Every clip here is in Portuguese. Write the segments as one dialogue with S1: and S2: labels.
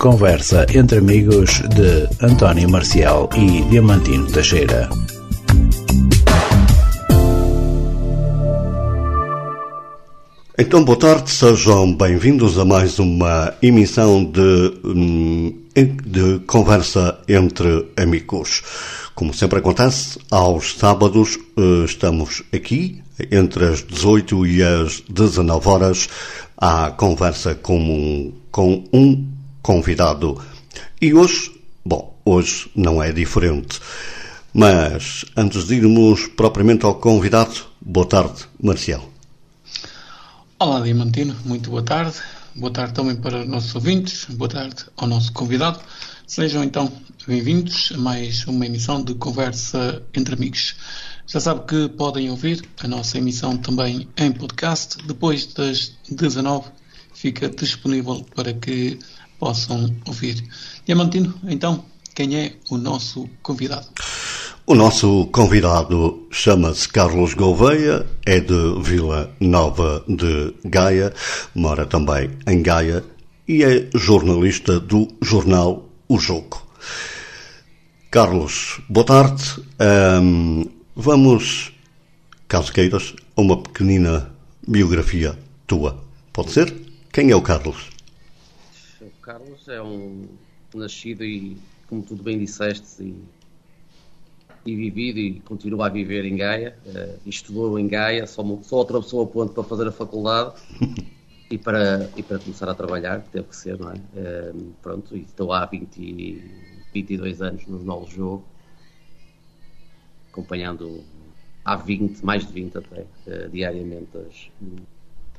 S1: Conversa entre amigos de António Marcial e Diamantino Teixeira.
S2: Então, boa tarde, sejam bem-vindos a mais uma emissão de, hum, de Conversa entre Amigos. Como sempre acontece, aos sábados eh, estamos aqui, entre as 18 e as 19 horas, à conversa com com um convidado. E hoje, bom, hoje não é diferente. Mas antes de irmos propriamente ao convidado, boa tarde, Marcial.
S3: Olá, Diamantino, muito boa tarde. Boa tarde também para os nossos ouvintes, boa tarde ao nosso convidado. Sejam então bem-vindos a mais uma emissão de Conversa entre Amigos. Já sabe que podem ouvir a nossa emissão também em podcast. Depois das 19 fica disponível para que possam ouvir. Diamantino, então, quem é o nosso convidado?
S2: O nosso convidado chama-se Carlos Gouveia, é de Vila Nova de Gaia, mora também em Gaia e é jornalista do jornal O Jogo. Carlos, boa tarde. Um, vamos, caso queiras, a uma pequenina biografia tua. Pode ser? Quem é o Carlos?
S4: É um nascido e, como tu bem disseste, e, e vivido e continua a viver em Gaia. Uh, estudou em Gaia, só, só atravessou a ponte para fazer a faculdade e para, e para começar a trabalhar, que teve que ser, não é? Uh, pronto, e estou há 20, 22 anos no novo jogo, acompanhando há 20, mais de 20 até, uh, diariamente as,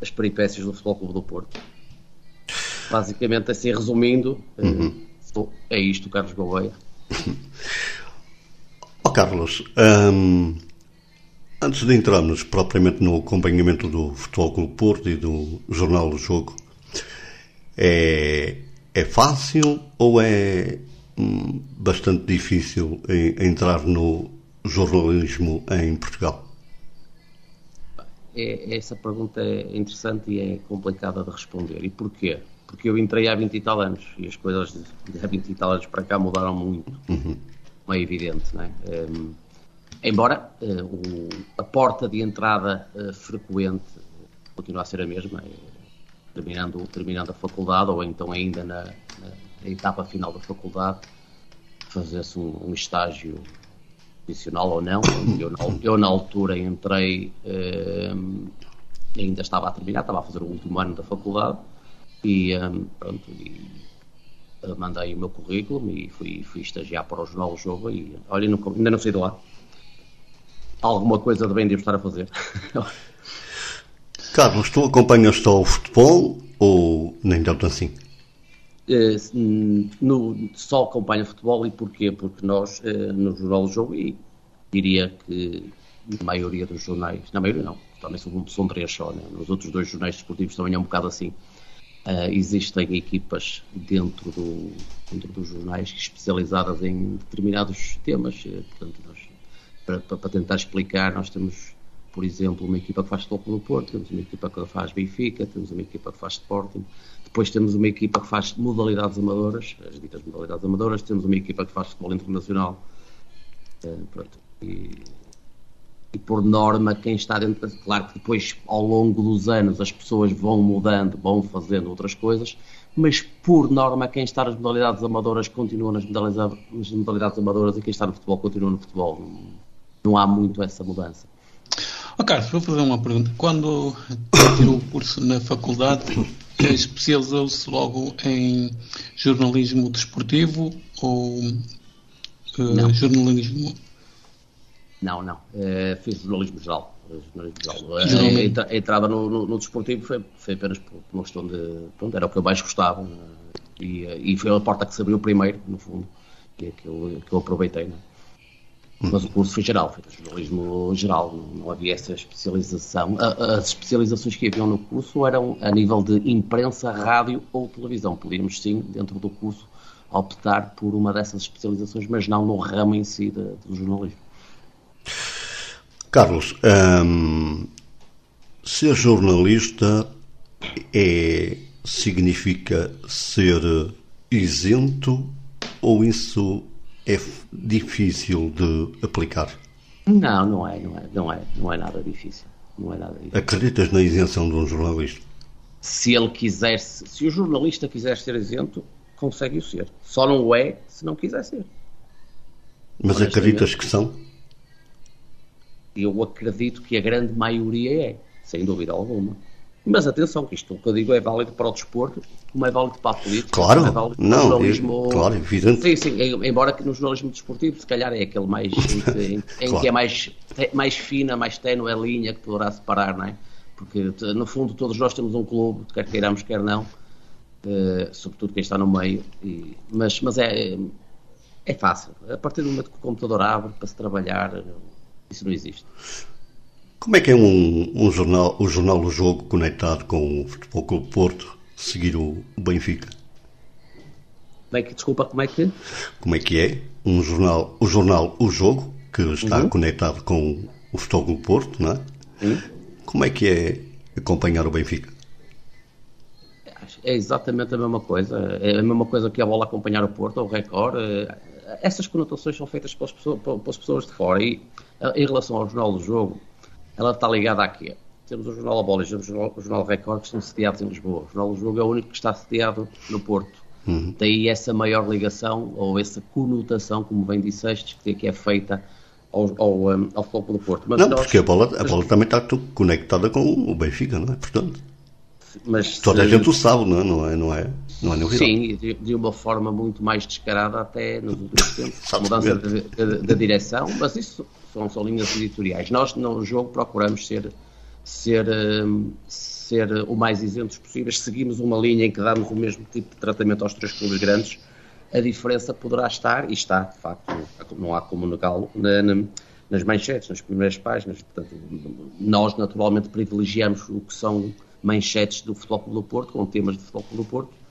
S4: as peripécias do Futebol Clube do Porto. Basicamente, assim, resumindo, uhum. é isto, Carlos Gouveia.
S2: oh, Carlos, um, antes de entrarmos propriamente no acompanhamento do Futebol Clube Porto e do Jornal do Jogo, é, é fácil ou é hum, bastante difícil entrar no jornalismo em Portugal?
S4: É, essa pergunta é interessante e é complicada de responder. E porquê? Porque eu entrei há 20 e tal anos e as coisas de há 20 e tal anos para cá mudaram muito. Uhum. Não é evidente, não é? Um, embora uh, o, a porta de entrada uh, frequente continua a ser a mesma, é, terminando, terminando a faculdade ou então ainda na, na, etapa final da faculdade, fazer-se um, um estágio profissional ou não. Eu na, eu, na altura entrei, eh, ainda estava a terminar, estava a fazer o último ano da faculdade e, eh, pronto, e eh, mandei o meu currículo e fui, fui estagiar para o Jornal do Jogo e olha, não, ainda não sei de lá. Alguma coisa de bem devo estar a fazer.
S2: Carlos, tu acompanhas só o futebol ou nem tanto assim?
S4: Eh, no, só acompanha futebol e porquê? Porque nós, eh, no Jornal do Jogo, e diria que na maioria dos jornais, na maioria não, também são, são três só, né? nos outros dois jornais desportivos também é um bocado assim, uh, existem equipas dentro, do, dentro dos jornais especializadas em determinados temas, portanto, nós, para, para, tentar explicar, nós temos, por exemplo, uma equipa que faz futebol no Porto, temos uma equipa que faz Benfica, temos uma equipa que faz Sporting, depois temos uma equipa que faz modalidades amadoras, as ditas modalidades amadoras, temos uma equipa que faz futebol internacional. Uh, pronto. E, e, por norma, quem está dentro. Claro que depois, ao longo dos anos, as pessoas vão mudando, vão fazendo outras coisas, mas por norma, quem está nas modalidades amadoras continua nas modalidades, nas modalidades amadoras e quem está no futebol continua no futebol. Não, não há muito essa mudança.
S3: Oh, Carlos, vou fazer uma pergunta. Quando tirou o curso na faculdade, especializou-se logo em jornalismo desportivo ou uh, jornalismo?
S4: Não, não. Uh, fiz jornalismo geral. Jornalismo geral. A, a, entrada no, no, no, desportivo foi, foi apenas por uma questão de. Pronto, era o que eu mais gostava e, e foi a porta que se abriu primeiro, no fundo, que, que, eu, que eu aproveitei. Não? É? Mas o curso foi geral, foi jornalismo geral, não, não havia essa especialização. As especializações que haviam no curso eram a nível de imprensa, rádio ou televisão. Podíamos sim, dentro do curso, optar por uma dessas especializações, mas não no ramo em si de, do jornalismo.
S2: Carlos, hum, ser jornalista é, significa ser isento ou isso é difícil de aplicar?
S4: Não, não é, não é, não é, não é nada difícil. Não é nada difícil.
S2: Acreditas na isenção de um jornalista?
S4: Se ele quiser, se o jornalista quiser ser isento, consegue o ser. Só não o é se não quiser ser.
S2: Mas acreditas que são?
S4: Eu acredito que a grande maioria é, sem dúvida alguma. Mas atenção, que isto o que eu digo é válido para o desporto, como é válido para a política,
S2: claro,
S4: é válido
S2: para não, o jornalismo. É, claro, evidente.
S4: Sim, sim, embora que no jornalismo desportivo, se calhar é aquele mais em que, em claro. que é mais, mais fina, mais ténue a linha que poderá separar, não é? Porque no fundo todos nós temos um clube, quer queiramos, quer não, uh, sobretudo quem está no meio, e, mas, mas é, é fácil. A partir do momento que o computador abre para se trabalhar, isso não existe.
S2: Como é que é um, um jornal, o jornal O Jogo conectado com o Futebol Clube Porto seguir o Benfica?
S4: Como é que, desculpa, como é que?
S2: Como é que é um jornal, o jornal O Jogo, que está uhum. conectado com o Futebol Clube Porto, não é? Uhum. Como é que é acompanhar o Benfica?
S4: É exatamente a mesma coisa. É a mesma coisa que a bola acompanhar o Porto, ou o Record. Essas conotações são feitas pelas pessoas, pelas pessoas de fora. E em relação ao jornal do jogo, ela está ligada a quê? Temos o Jornal A Bola e temos o Jornal, o Jornal Record que estão sediados em Lisboa. O Jornal do Jogo é o único que está sediado no Porto. Uhum. Daí essa maior ligação, ou essa conotação, como bem disseste, que é feita ao, ao, um, ao Futebol do Porto.
S2: Mas não, nós, porque a bola, a bola também está conectada com o Benfica, não é? Portanto, mas, toda a gente o sabe, não é? Não é, não é, não é novidade.
S4: Sim, de, de, uma forma muito mais descarada até nos últimos tempos, a mudança da direção, mas isso são, são linhas editoriais. Nós, no jogo, procuramos ser, ser, hum, ser o mais isentos possíveis. Seguimos uma linha em que damos o mesmo tipo de tratamento aos três clubes grandes. A diferença poderá estar, e está, de facto, não há como negá-lo, na, na, nas manchetes, nas primeiras páginas. Portanto, nós, naturalmente, privilegiamos o que são manchetes do Futebol do Porto, com temas do Futebol do Porto,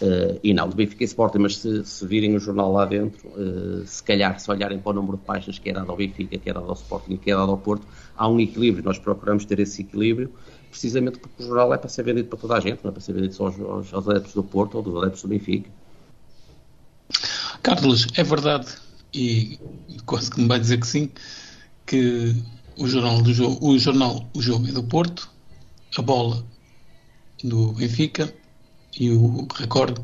S4: Uh, e não, do Benfica e Sporting, mas se, se virem o jornal lá dentro, uh, se calhar, se olharem para o número de páginas que é dado ao Benfica, que é dado ao Sporting e que é dado ao Porto, há um equilíbrio. Nós procuramos ter esse equilíbrio, precisamente porque o jornal é para ser vendido para toda a gente, não é para ser vendido só aos, aos, aos adeptos do Porto ou dos adeptos do Benfica.
S3: Carlos, é verdade, e quase que me vai dizer que sim, que o jornal do o jornal O Jogo é do Porto, a bola do Benfica e o recorde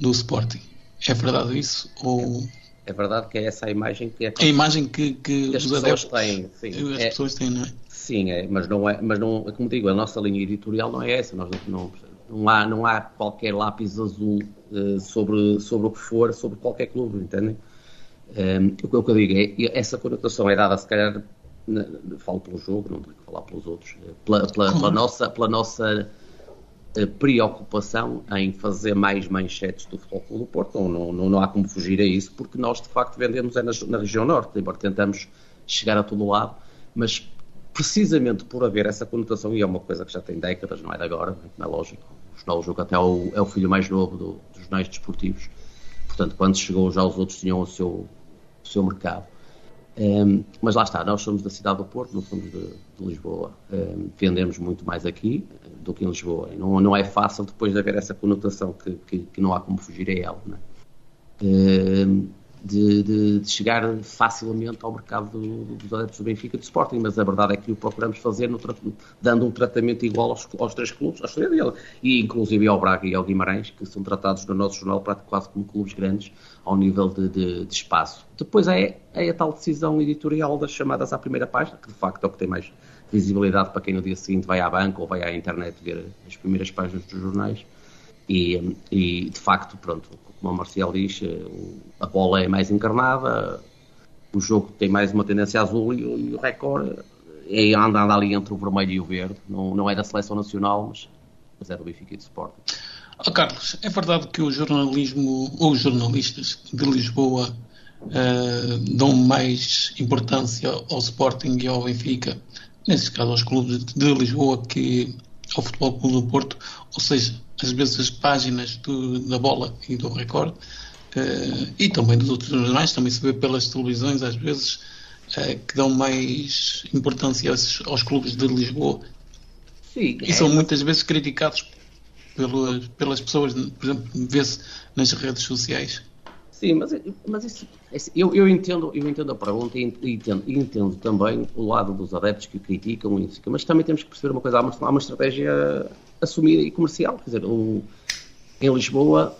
S3: do Sporting. É verdade isso? Ou...
S4: É verdade que é essa a imagem que é
S3: a imagem que, que,
S4: que as pessoas adeptos, têm.
S3: Sim, as é, pessoas têm, não é?
S4: Sim, é, mas não é, mas não, como digo, a nossa linha editorial não é essa. Nós não, não há, não há qualquer lápis azul uh, sobre, sobre o que for, sobre qualquer clube, entendem? Um, ehm, o, que eu digo é essa conotação é dada, se calhar, falo pelo jogo, não tenho que falar pelos outros, eh, pela, pela, pela nossa, pela nossa preocupação em fazer mais manchetes do Futebol Clube do Porto, não, não, não há como fugir a isso, porque nós de facto vendemos é na, na região norte, embora tentamos chegar a todo lado, mas precisamente por haver essa conotação, e é uma coisa que já tem décadas, não é de agora, não é lógico, o Jornal do Jogo até é o, é o filho mais novo do, dos jornais desportivos, portanto quando chegou já os outros tinham o seu, o seu mercado. Um, mas lá está, nós somos da cidade do Porto, não somos de, de Lisboa. Um, vendemos muito mais aqui do que em Lisboa. E não, não é fácil depois de haver essa conotação que, que, que não há como fugir a ela. Um, de, de, de, chegar facilmente ao mercado do, dos adeptos do Benfica e do Sporting, mas a verdade é que o procuramos fazer no, dando um tratamento igual aos, aos três clubes, à história dele, e inclusive ao Braga e ao Guimarães, que são tratados no nosso jornal quase como clubes grandes, ao nível de, de, de espaço. Depois é, é, a tal decisão editorial das chamadas à primeira página, que de facto é o que tem mais visibilidade para quem no dia seguinte vai à banca ou vai à internet ver as primeiras páginas dos jornais. E, e de facto, pronto, como o Marcial diz, eh, a bola é mais encarnada, o jogo tem mais uma tendência azul e, e o recorde é andando ali entre o vermelho e o verde. Não, não é da seleção nacional, mas, mas é do Benfica e do Sporting.
S3: Oh, Carlos, é verdade que o jornalismo ou os jornalistas de Lisboa uh, dão mais importância ao Sporting e ao Benfica, nesse caso aos clubes de Lisboa, que ao Futebol Clube do Porto, ou seja, às vezes as páginas do, da bola e do recorde, uh, e também dos outros jornais, também se vê pelas televisões às vezes, uh, que dão mais importância aos, aos clubes de Lisboa. Sim, e é. são muitas vezes criticados pelas, pelas pessoas, por exemplo, vê-se nas redes sociais.
S4: Sim, mas, mas isso, eu, eu, entendo, eu entendo a pergunta e entendo, entendo também o lado dos adeptos que criticam mas também temos que perceber uma coisa, há uma, há uma estratégia assumida e comercial, quer dizer, o, em Lisboa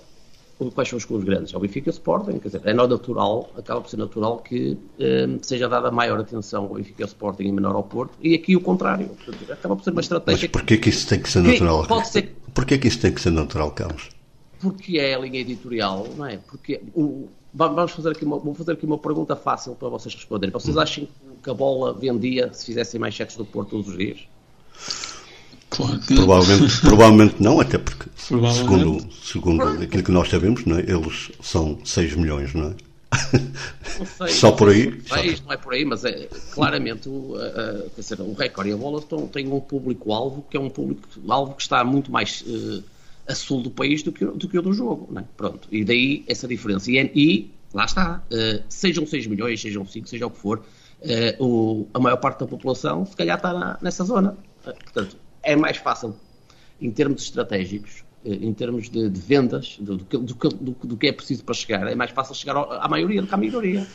S4: quais são os clubes grandes? É o Benfica e o Sporting, quer dizer, é natural, acaba por ser natural que um, seja dada maior atenção ao Benfica e ao Sporting e menor ao Porto, e aqui o contrário, acaba por ser uma estratégia...
S2: Mas porquê que isso tem que ser natural? Pode ser... Porquê que isso tem que ser natural, Carlos?
S4: Porque é a linha editorial, não é? Porque o, vamos fazer aqui uma, vou fazer aqui uma pergunta fácil para vocês responderem. Vocês hum. acham que a bola vendia se fizessem mais cheques do Porto todos os dias?
S2: Claro provavelmente, provavelmente não, até porque, segundo, segundo aquilo que nós sabemos, não é? eles são 6 milhões, não é?
S4: Não sei, só por aí? Não é por aí, mas é, claramente o, uh, quer dizer, o Record e a Bola estão, têm um público-alvo que é um público-alvo que está muito mais uh, a sul do país do que, do que o do jogo. Não é? Pronto, e daí essa diferença. E, e lá está, uh, sejam 6 milhões, sejam 5, seja o que for, o, a maior parte da população se calhar está na, nessa zona. portanto, é mais fácil em termos estratégicos, eh, em termos de, de vendas, do, do, do, do, que é preciso para chegar, é mais fácil chegar à maioria do que à minoria.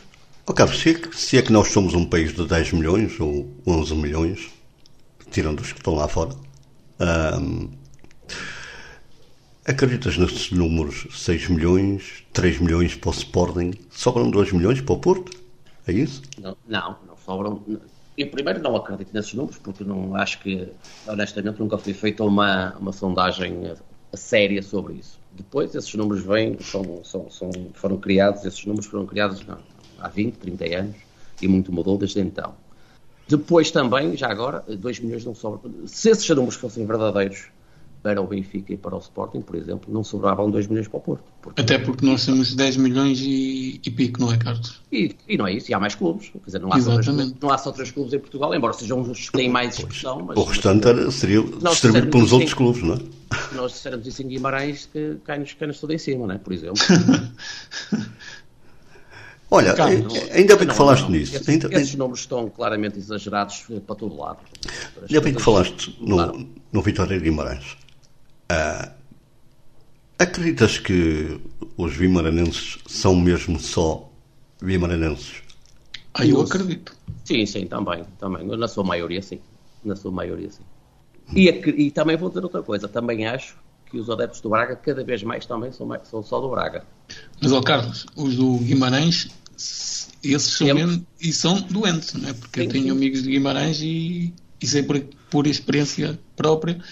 S2: Oh, Carlos, se é, que, se é que nós somos um país de 10 milhões ou 11 milhões, tirando os que estão lá fora, acreditas nesses números 6 milhões, 3 milhões para o Sporting, sobram 2 milhões para o Porto? É isso?
S4: Não, não, não sobram. Eu primeiro não acredito nesses números, porque não acho que, honestamente, nunca foi feita uma, uma sondagem séria sobre isso. Depois esses números vêm, são, são, são, foram criados, esses números foram criados não, há 20, 30 anos e muito mudou desde então. Depois também, já agora, 2 milhões não sobram. Se esses números fossem verdadeiros, para o Benfica e para o Sporting, por exemplo, não sobravam 2 milhões para o Porto.
S3: Porque... Até porque nós temos 10 milhões e, e pico, não é, Carlos?
S4: E, e, não é isso, e há mais clubes. Quer dizer, não há, só três, não há só três clubes em Portugal, embora sejam os que têm mais expressão. Mas,
S2: o restante era, seria distribuído pelos outros clubes, não é?
S4: Se nós dissermos isso em Guimarães, que cai-nos cai tudo em cima, não é? Por exemplo.
S2: Olha, Carlos, eh, ainda bem que falaste não, nisso.
S4: Esses,
S2: ainda,
S4: esses números estão claramente exagerados para todo lado.
S2: Ainda bem que falaste no, claro. no Vitória Guimarães. Uh, acreditas que os vimaranenses são mesmo só vimaranenses?
S3: Ah, eu acredito.
S4: Sim, sim, também, também. Na sua maioria, sim. Na sua maioria, sim. E, e também vou dizer outra coisa. Também acho que os adeptos do Braga cada vez mais também são, são só do Braga.
S3: Mas, ó Carlos, os do Guimarães, esses são mesmo, e são doentes, não é? Porque sim, eu tenho sim. amigos de Guimarães e, e sei por, por experiência própria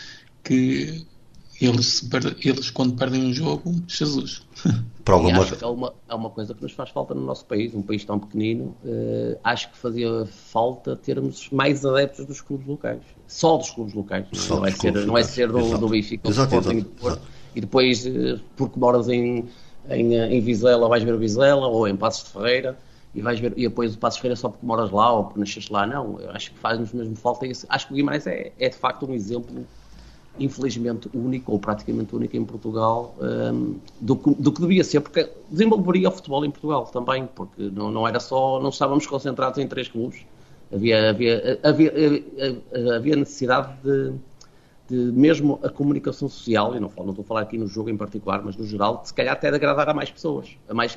S3: que eles, eles quando perdem um jogo, Jesus.
S4: Para alguma... acho que é uma, é uma coisa que nos faz falta no nosso país, um país tão pequenino. Uh, acho que fazia falta termos mais adeptos dos clubes locais. Só dos clubes locais. Não, não é, ser, não é ser do, do Benfica do Sporting E depois, uh, porque moras em, em, eh, em Vizela, vais ver o Vizela ou em Passos de Ferreira e vais ver, e depois o Passos de Ferreira só porque moras lá ou porque nasceste lá. Não, eu acho que faz-nos mesmo falta isso. Acho que o Guimarães é, é de facto um exemplo infelizmente único, ou praticamente único em Portugal, um, do, que, do, que, devia ser, porque desenvolveria o futebol em Portugal também, porque não, não era só, não estávamos concentrados em três clubes, havia, havia, havia, havia necessidade de, de, mesmo a comunicação social, e não, não estou a falar aqui no jogo em particular, mas no geral, de, se calhar até de agradar a mais pessoas, a, mais,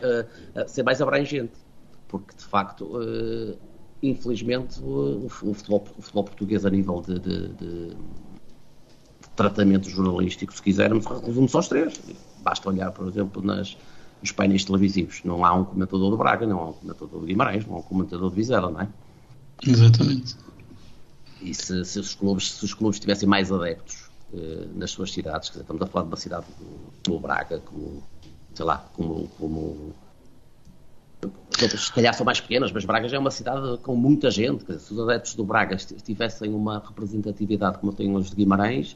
S4: a, a ser mais abrangente, porque de facto, uh, infelizmente, o, o, futebol, o, futebol, português a nível de, de tratamento jornalístico, se quisermos, resume só os três. Basta olhar, por exemplo, nas, nos painéis televisivos. Não há um comentador do Braga, não há um comentador de Guimarães, não há um comentador de Vizela, não é?
S3: Exatamente.
S4: E se, se, os, clubes, se os clubes tivessem mais adeptos eh, nas suas cidades, dizer, estamos a falar de uma cidade como, Braga, como, sei lá, como, como se calhar são mais pequenas, mas Braga já é uma cidade com muita gente. se os adeptos do Braga tivessem uma representatividade como tem os de Guimarães,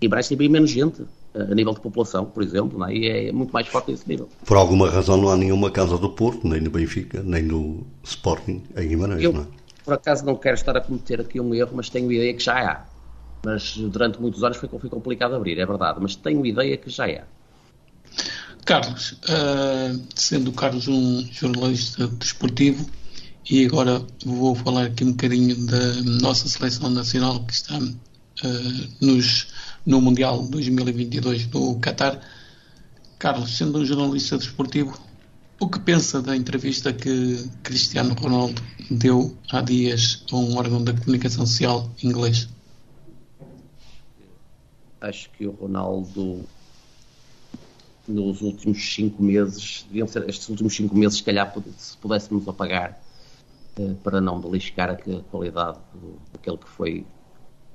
S4: Guimarães tem bem menos gente a nível de população, por exemplo, é? e é muito mais forte esse nível.
S2: Por alguma razão não há nenhuma casa do Porto, nem no Benfica, nem no Sporting em Guimarães,
S4: Eu,
S2: não é?
S4: Por acaso não quero estar a cometer aqui um erro, mas tenho ideia que já há. Mas durante muitos anos foi, foi complicado abrir, é verdade, mas tenho ideia que já há.
S3: Carlos, uh, sendo o Carlos um jornalista desportivo, e agora vou falar aqui um bocadinho da nossa seleção nacional que está uh, nos, no Mundial 2022 do Qatar. Carlos, sendo um jornalista desportivo, o que pensa da entrevista que Cristiano Ronaldo deu há dias a um órgão da comunicação social inglês?
S4: Acho que o Ronaldo, nos últimos cinco meses, deviam ser estes últimos cinco meses, se calhar, se pudéssemos apagar eh, para não beliscar a qualidade daquele que foi.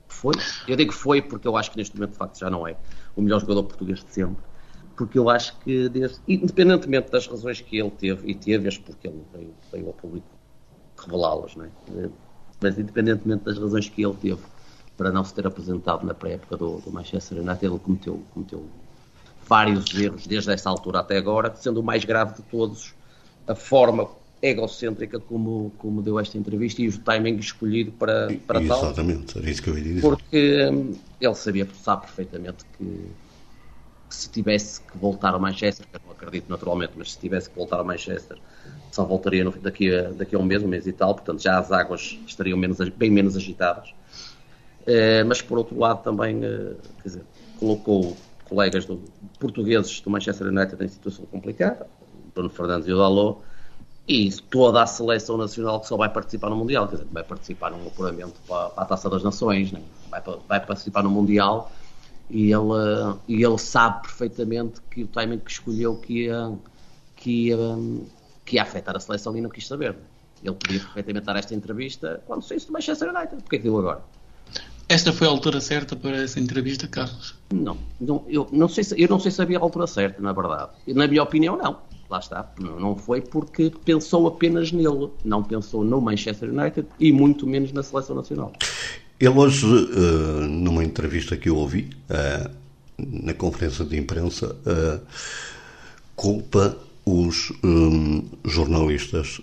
S4: Foi? Eu digo foi porque eu acho que neste momento, de facto, já não é o melhor jogador português de sempre porque eu acho que, desde, independentemente das razões que ele teve, e teve, porque ele veio, veio ao público revelá-las, não é? mas independentemente das razões que ele teve para não se ter apresentado na pré-época do, do, Manchester United, ele cometeu, cometeu vários erros desde essa altura até agora, sendo o mais grave de todos a forma egocêntrica como, como deu esta entrevista e o timing escolhido para, para
S2: Exatamente,
S4: tal.
S2: Exatamente, era isso que eu ia dizer.
S4: Porque hum, ele sabia, sabe perfeitamente que se tivesse que voltar ao Manchester, que eu não acredito naturalmente, mas se tivesse que voltar ao Manchester, só voltaria no, daqui, a, daqui a um mês, um mês e tal, portanto já as águas estariam menos, bem menos agitadas. Eh, mas por outro lado também, eh, quer dizer, colocou colegas do, portugueses do Manchester United em situação complicada, Bruno Fernandes e o Dalot, e toda a seleção nacional que só vai participar no Mundial, quer dizer, vai participar num apuramento para, para a Taça das Nações, né? vai, vai participar no Mundial e ele, e ele sabe perfeitamente que o timing que escolheu que ia, que ia, que ia afetar a seleção e não quis saber. Ele podia perfeitamente dar esta entrevista quando saísse do Manchester United. Porquê que deu agora?
S3: Esta foi a altura certa para essa entrevista, Carlos?
S4: Não, não eu, não sei se, eu não sei se havia a altura certa, na verdade. Na minha opinião, não. Lá está. Não, não foi porque pensou apenas nele. Não pensou no Manchester United e muito menos na seleção nacional.
S2: Ele hoje, uh, numa entrevista que eu ouvi, uh, na conferência de imprensa, uh, culpa os jornalistas.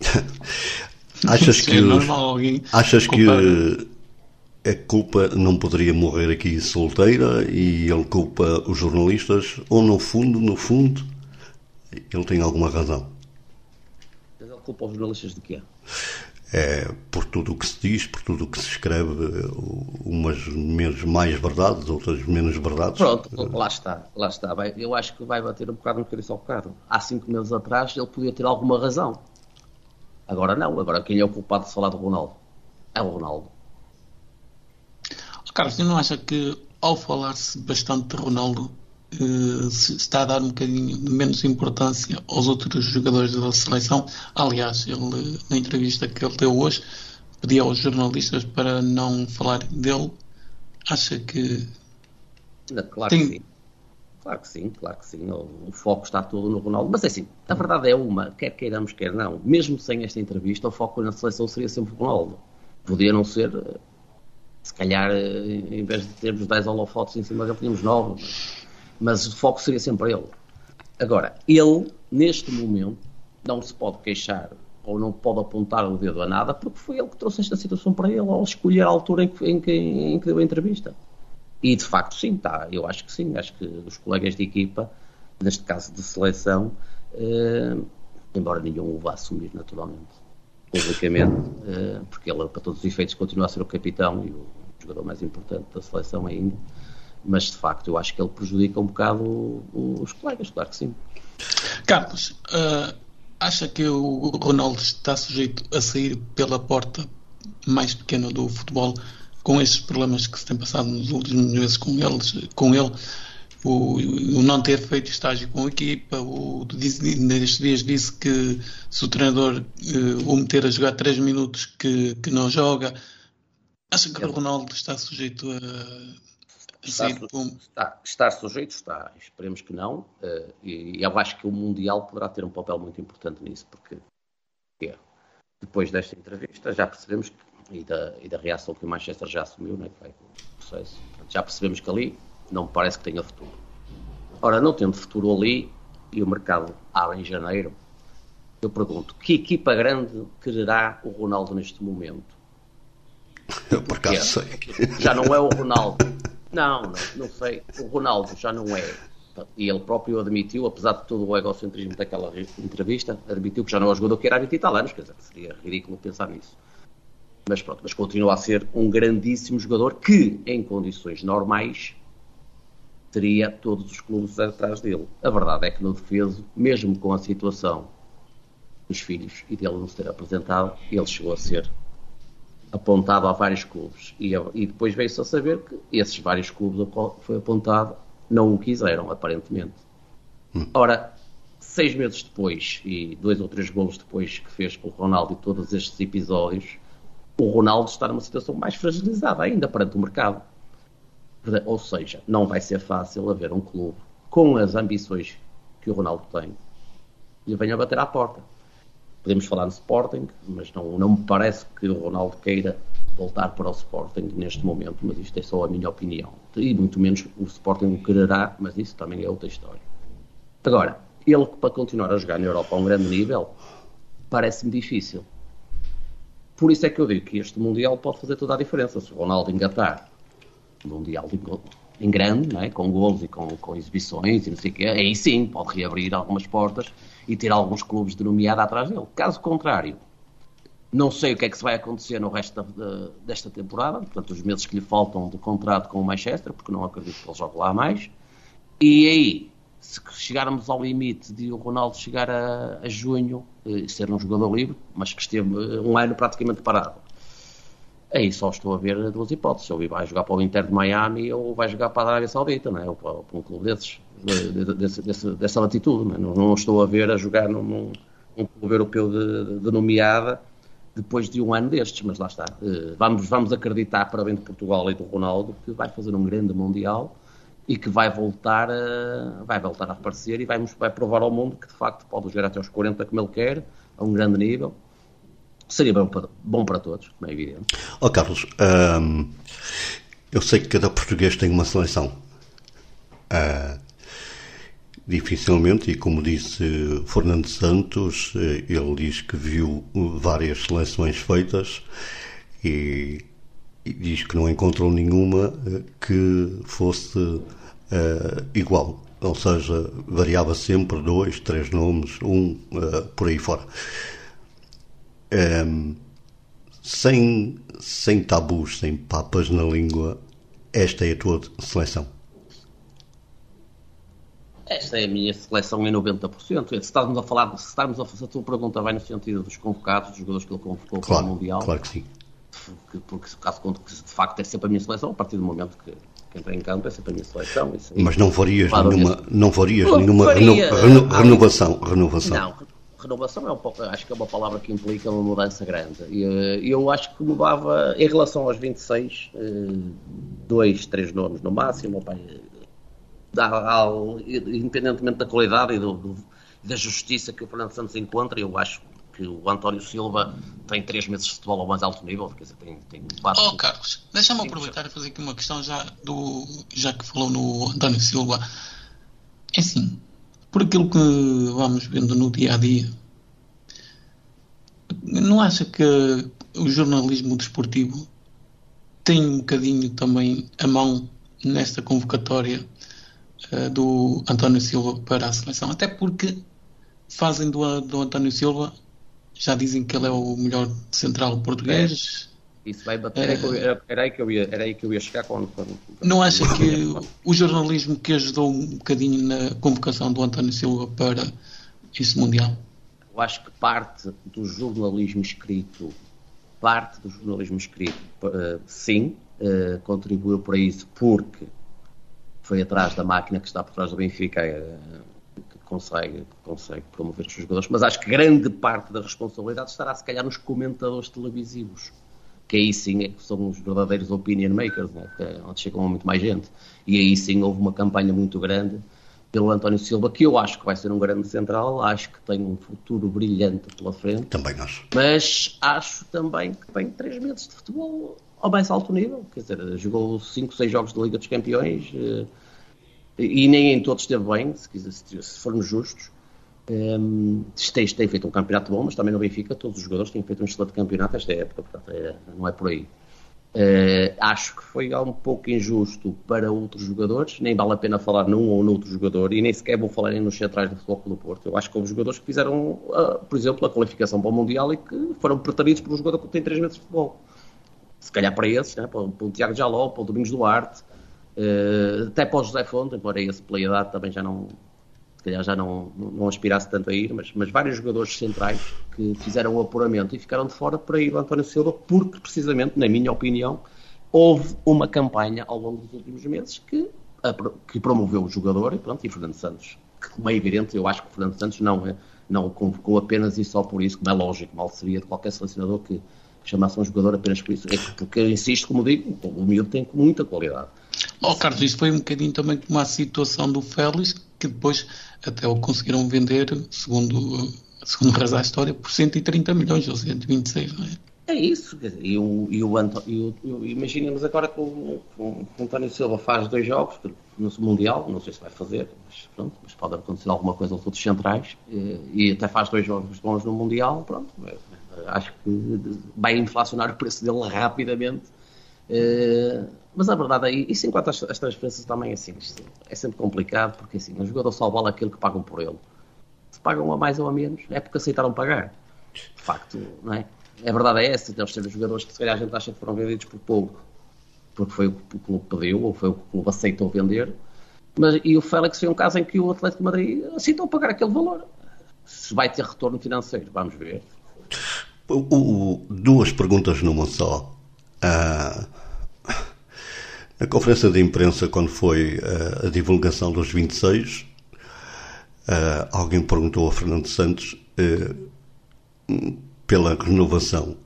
S2: Um, achas que,
S3: é
S2: os, achas que a culpa não poderia morrer aqui solteira e ele culpa os jornalistas? Ou no fundo, no fundo, ele tem alguma razão?
S4: Ele culpa os jornalistas de quê?
S2: é, por tudo o que se diz, por tudo o que se escreve, umas menos, mais verdades, outras menos verdades.
S4: Pronto, lá está, lá está. Eu acho que vai bater um bocado no que eu disse ao bocado. Há cinco meses atrás ele podia ter alguma razão. Agora não, agora quem é o culpado de falar do Ronaldo? É o Ronaldo.
S3: Carlos, você não acha que ao falar-se bastante de Ronaldo, uh, se está a dar um bocadinho de menos importância aos outros jogadores da seleção. Aliás, ele, na entrevista que ele deu hoje, pedia aos jornalistas para não falar dele. Acha que.
S4: Claro tem... que sim. Claro que sim, claro que sim. O, foco está todo no Ronaldo. Mas é assim, a verdade é uma, quer queiramos, quer não. Mesmo sem esta entrevista, o foco na seleção seria sempre o Ronaldo. Podia não ser, se calhar, em vez de termos 10 holofotes em cima, já tínhamos 9. Mas mas o foco seria sempre ele. Agora, ele, neste momento, não se pode queixar ou não pode apontar o dedo a nada porque foi ele que trouxe esta situação para ele ao escolher a altura em que, em que, em que deu a entrevista. E de facto, sim, tá, eu acho que sim, acho que os colegas de equipa, neste caso de seleção, eh, embora nenhum o vá assumir naturalmente, publicamente, eh, porque ele, para todos os efeitos, continua a ser o capitão e o jogador mais importante da seleção ainda mas de facto eu acho que ele prejudica um bocado os colegas, claro que sim.
S3: Carlos, uh, acha que o Ronaldo está sujeito a sair pela porta mais pequena do futebol com estes problemas que se tem passado nos últimos meses com, eles, com ele? O, o, não ter feito estágio com a equipa, o, nestes dias disse que se o treinador uh, o meter a jogar 3 minutos que, que não joga. Acha que o Ronaldo está sujeito a
S4: Está, está, está, sujeito, está. Esperemos que não. Uh, e eu acho que o Mundial poderá ter um papel muito importante nisso, porque é, depois desta entrevista já percebemos que, e, da, e da reação que o Manchester já assumiu, né, que vai com o processo, já percebemos que ali não parece que tenha futuro. Ora, não tendo futuro ali e o mercado abre em janeiro, eu pergunto, que equipa grande quererá o Ronaldo neste momento?
S2: Eu por acaso sei.
S4: Já não é o Ronaldo não, não, não sei. O Ronaldo já não é. E ele próprio admitiu, apesar de todo o egocentrismo daquela entrevista, admitiu que já não é o jogador que era há 20 e tal anos. Quer dizer, seria ridículo pensar nisso. Mas pronto, mas continua a ser um grandíssimo jogador que, em condições normais, teria todos os clubes atrás dele. A verdade é que no defeso, mesmo com a situação dos filhos e dele não se ter apresentado, ele chegou a ser apontado a vários clubes. E, e depois veio-se a saber que esses vários clubes a qual foi apontado não o quiseram, aparentemente. Hum. Ora, seis meses depois e dois ou três golos depois que fez com o Ronaldo e todos estes episódios, o Ronaldo está numa situação mais fragilizada ainda perante o mercado. Ou seja, não vai ser fácil haver um clube com as ambições que o Ronaldo tem e venha bater à porta. Podemos falar no Sporting, mas não, não me parece que o Ronaldo queira voltar para o Sporting neste momento, mas isto é só a minha opinião. E muito menos o Sporting o quererá, mas isso também é outra história. Agora, ele para continuar a jogar na Europa a um grande nível, parece-me difícil. Por isso é que eu digo que este Mundial pode fazer toda a diferença. Se o Ronaldo engatar Mundial em grande, é? com gols e com, com, exibições e não sei o quê, aí sim pode reabrir algumas portas e ter alguns clubes de nomeada atrás dele. Caso contrário, não sei o que é que se vai acontecer no resto da, desta temporada, portanto, os meses que lhe faltam de contrato com o Manchester, porque não acredito que ele jogue lá mais. E aí, se chegarmos ao limite de o Ronaldo chegar a, a junho, eh, ser um jogador livre, mas que esteve eh, um ano praticamente parado, aí só estou a ver duas hipóteses. Ou vai jogar para o Inter de Miami ou vai jogar para a Arábia Saudita, não é? ou para, para um clube desses, de, de, de, dessa latitude. Não, é? não, não, estou a ver a jogar num, num, num clube europeu de, de nomeada depois de um ano destes, mas lá está. Eh, vamos, vamos acreditar para bem de Portugal e do Ronaldo que vai fazer um grande Mundial e que vai voltar a, vai voltar a aparecer e vai, vai provar ao mundo que de facto pode jogar até aos 40 como ele quer, a um grande nível. Seria bom para, bom para todos, como é evidente.
S2: Oh, Carlos, hum, eu sei que cada português tem uma seleção. Uh, dificilmente, e como disse Fernando Santos, eh, ele diz que viu várias seleções feitas e, e diz que não encontrou nenhuma eh, que fosse uh, igual. Ou seja, variava sempre dois, três nomes, um uh, por aí fora. Um, sem, sem tabus, sem papas na língua, esta é a tua seleção.
S4: Esta é a minha seleção em 90%. Se estamos a falar, se estamos a fazer a tua pergunta, vai no sentido dos convocados, dos jogadores que ele convocou
S2: claro,
S4: para o Mundial.
S2: Claro que sim.
S4: Porque, caso conto que de facto é sempre a minha seleção, a partir do momento que, que entra em campo é sempre a minha seleção. Isso,
S2: Mas não farias claro, nenhuma, não farias nenhuma faria, reno, reno, renovação, renovação?
S4: Não, renovação é um pouco, acho que é uma palavra que implica uma mudança grande. E eh, eu acho que mudava, em relação aos 26, eh, dois, três nomes no máximo, independentemente da qualidade e do, do, da justiça que o Fernando Santos encontra, eu acho o António Silva tem três meses de futebol ao mais alto nível, quer dizer, tem, tem
S3: quatro... Oh, Carlos, deixa-me aproveitar e fazer aqui uma questão já, do, já que falou no António Silva. É assim, por aquilo que vamos vendo no dia a dia, não acha que o jornalismo desportivo tem um bocadinho também a mão nesta convocatória uh, do António Silva para a seleção? Até porque fazem do, do António Silva, já dizem que ele é o melhor central português.
S4: Isso vai bater. É, era, aí que eu ia, era aí que eu ia chegar quando. quando,
S3: Não acha que o jornalismo que ajudou um bocadinho na convocação do António Silva para esse Mundial?
S4: Eu acho que parte do jornalismo escrito, parte do jornalismo escrito, uh, sim, uh, contribuiu para isso, porque foi atrás da máquina que está por trás do Benfica uh, que consegue, consegue promover os seus jogadores, mas acho que grande parte da responsabilidade estará se calhar nos comentadores televisivos que aí sim é que são os verdadeiros opinion makers, né? é onde chegam muito mais gente. E aí sim houve uma campanha muito grande pelo António Silva, que eu acho que vai ser um grande central, acho que tem um futuro brilhante pela frente.
S2: Também acho.
S4: Mas acho também que tem três meses de futebol ao mais alto nível, quer dizer, jogou 5, 6 jogos de Liga dos Campeões eh, e nem em todos esteve bem, se, quiser, se formos justos. Um, tem, tem, feito um campeonato bom, mas também no Benfica todos os jogadores têm feito um excelente campeonato esta época, portanto é, não é por aí. Uh, acho que foi um pouco injusto para outros jogadores, nem vale a pena falar num ou noutro jogador, e nem sequer vou falar nos centrais do Futebol do Porto. Eu acho que houve jogadores que fizeram, uh, por exemplo, a qualificação para o Mundial e que foram preteridos por um jogador que tem 3 metros de futebol. se calhar para esses, né? para, para o Tiago Jaló, para o Domingos Duarte, uh, até para o José Fonte, embora esse pela também já não, se calhar já não, não, aspirasse tanto a ir, mas, mas vários jogadores centrais que fizeram o apuramento e ficaram de fora para ir o António Silva, porque precisamente, na minha opinião, houve uma campanha ao longo dos últimos meses que, que promoveu o jogador e pronto, e Fernando Santos, que como é evidente, eu acho que Fernando Santos não, é, não o convocou apenas e só por isso, como é lógico, mal seria de qualquer selecionador que chamasse um jogador apenas por isso. É porque, eu insisto, como digo, o miúdo tem muita qualidade.
S3: Oh, Carlos, isso foi um bocadinho também como a situação do Félix, que depois até o conseguiram vender, segundo, segundo reza a história, por 130 milhões ou 126, não é?
S4: É isso, e o, e o, e o, imaginemos agora que o, o, António Silva faz dois jogos no Mundial, não sei se vai fazer, mas pronto, mas pode acontecer alguma coisa aos outros centrais, e, e até faz dois jogos bons no Mundial, pronto, é, acho que vai inflacionar o preço dele rapidamente. Uh, mas a verdade é, isso enquanto as, as transferências também assim, é sempre complicado, porque assim, o jogador só vale aquilo que pagam por ele. Se pagam a mais ou a menos, é porque aceitaram pagar. De facto, não é? A verdade é essa, deve ser os jogadores que se calhar a gente acha que foram vendidos por pouco, porque foi o que o clube pediu, ou foi o que o clube aceitou vender. Mas, e o Félix foi um caso em que o Atlético de Madrid aceitou pagar aquele valor. Se vai ter retorno financeiro, vamos ver.
S2: O, o, duas perguntas numa só. Uh, na conferência de imprensa, quando foi uh, a divulgação dos 26, uh, ah, alguém perguntou a Fernando Santos pela renovação.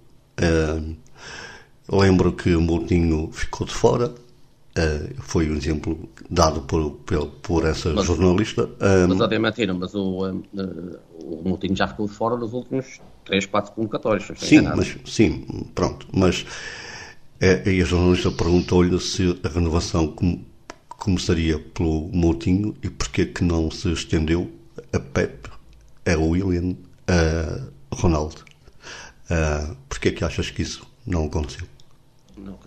S2: lembro que o Moutinho ficou de fora. foi um exemplo dado por, por, por essa mas, jornalista.
S4: mas, obviamente, mas o, o Moutinho já ficou de fora nos últimos 3, 4 convocatórios.
S2: Sim, mas, sim, pronto. Mas e a jornalista perguntou-lhe se a renovação começaria pelo Moutinho e porquê que não se estendeu a Pep, a William, a Ronaldo. Uh, porquê que achas que isso não aconteceu?
S4: Não,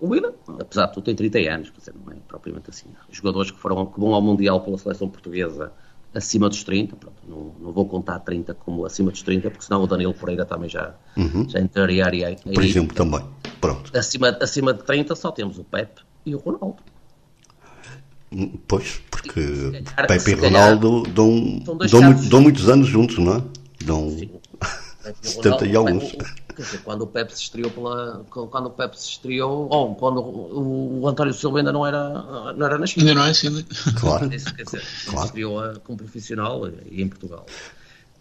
S4: o William, apesar de tudo, tem 30 anos, dizer, não é propriamente assim. Jogadores que, foram, que vão ao Mundial pela seleção portuguesa acima dos 30, pronto, não, não, vou contar 30 como acima dos 30, porque senão o Danilo Pereira também já, uhum. já entraria aí.
S2: Por exemplo, também. Pronto.
S4: Acima, acima de 30 só temos o Pepe e o Ronaldo.
S2: Pois, porque calhar, Pepe e Ronaldo dão, dão, dão, muitos anos juntos, não é? Dão Sim. 70 e alguns.
S4: Quer dizer, quando o Pepe se estreou pela. Quando o Pepe se estreou. Ou quando o, o António Silva ainda não era, não era nascido.
S3: Ainda não é assim,
S2: Claro.
S4: Quer dizer, claro. estreou como profissional e em Portugal.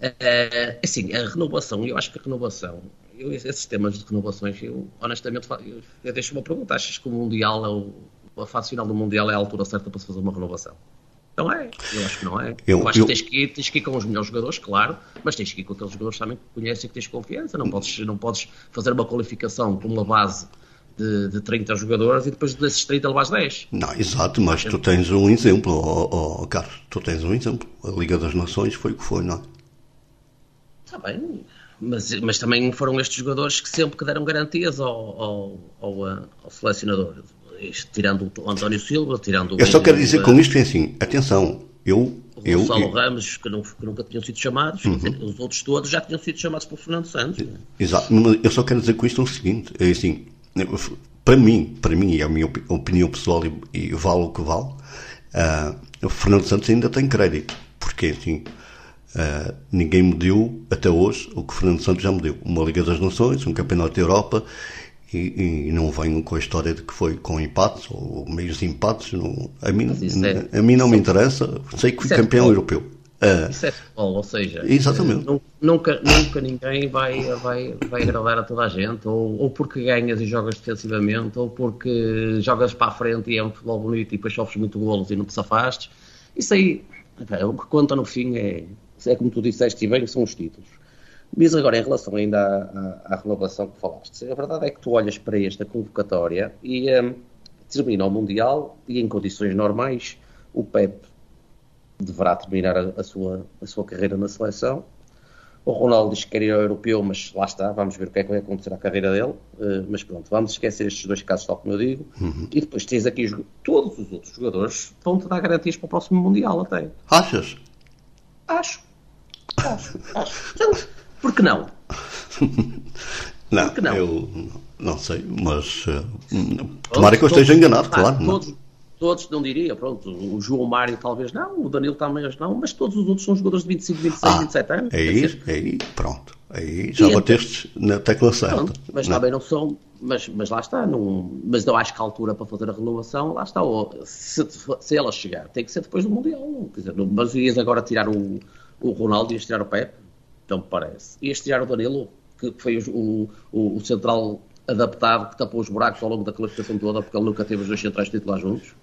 S4: É, assim, a renovação, eu acho que a renovação, eu, esses temas de renovações, eu honestamente eu, eu deixo uma pergunta: achas que o Mundial, é o, a fase final do Mundial é a altura certa para se fazer uma renovação? Não é, eu acho que não é. Eu, eu acho eu... que tens que, ir, tens que ir com os melhores jogadores, claro, mas tens que ir com aqueles jogadores também que conhecem e que tens confiança. Não podes, não podes fazer uma qualificação com uma base de, de 30 jogadores e depois desses 30 levas 10.
S2: Não, exato, mas tu tens um exemplo, oh, oh, Carlos, tu tens um exemplo. A Liga das Nações foi o que foi, não é?
S4: Está bem, mas, mas também foram estes jogadores que sempre que deram garantias ao, ao, ao, ao selecionador tirando o António Silva, tirando
S2: Eu só quero dizer com isto é assim, atenção, eu.
S4: O
S2: eu,
S4: Gonçalo eu, Ramos, que, não, que, nunca tinham sido chamados, uhum. dizer, os outros todos já tinham sido chamados por Fernando Santos.
S2: Exato, eu só quero dizer com isto o seguinte: é assim, para mim, para mim, e é a minha opinião pessoal, e, e vale o que vale, uh, o Fernando Santos ainda tem crédito, porque assim. Uh, ninguém me deu até hoje o que o Fernando Santos já me deu. Uma Liga das Nações, um Campeonato da Europa e, e, não venham com a história de que foi com empates ou meios empates. Não, a, mim, é, a mim não me interessa. Sei que fui é campeão europeu.
S4: Uh, isso é futebol, ou seja,
S2: exatamente.
S4: Uh, nunca, nunca ninguém vai, vai, vai agradar a toda a gente, ou, ou porque ganhas e jogas defensivamente, ou porque jogas para a frente e é um futebol bonito e depois sofres muito golos e não te safastes. Isso aí, o que conta no fim é, é como tu disseste e bem, são os títulos. Mas agora, em relação ainda à, à, à, renovação que falaste, a verdade é que tu olhas para esta convocatória e um, termina o Mundial e em condições normais o Pep deverá terminar a, a, sua, a sua carreira na seleção. O Ronaldo diz que quer ir ao europeu, mas lá está, vamos ver o que é que vai acontecer à carreira dele. Uh, mas pronto, vamos esquecer estes dois casos, tal como eu digo. Uhum. E depois tens aqui todos os outros jogadores vão-te dar garantias para o próximo Mundial até.
S2: Achas?
S4: Acho. Acho. Acho. Então, por que não?
S2: Não, não? eu não sei, mas uh, tomara que eu esteja enganado, claro.
S4: Todos, todos, não diria, pronto, o João Mário talvez não, o Danilo também não, mas todos os outros são jogadores de 25, 26, ah, 27 anos.
S2: Aí, aí, pronto. Aí já e bateste então, na tecla certa. Pronto,
S4: mas não. também não são, mas, mas lá está, não, mas não acho que a altura para fazer a renovação, lá está, se, se ela chegar, tem que ser depois do Mundial, quer dizer, mas ias agora tirar o, o Ronaldo, ias tirar o Pepe, então parece, tirar o Danilo, que foi o, o, o central adaptado que tapou os buracos ao longo da classificação toda, porque ele nunca teve os dois centrais titulares juntos.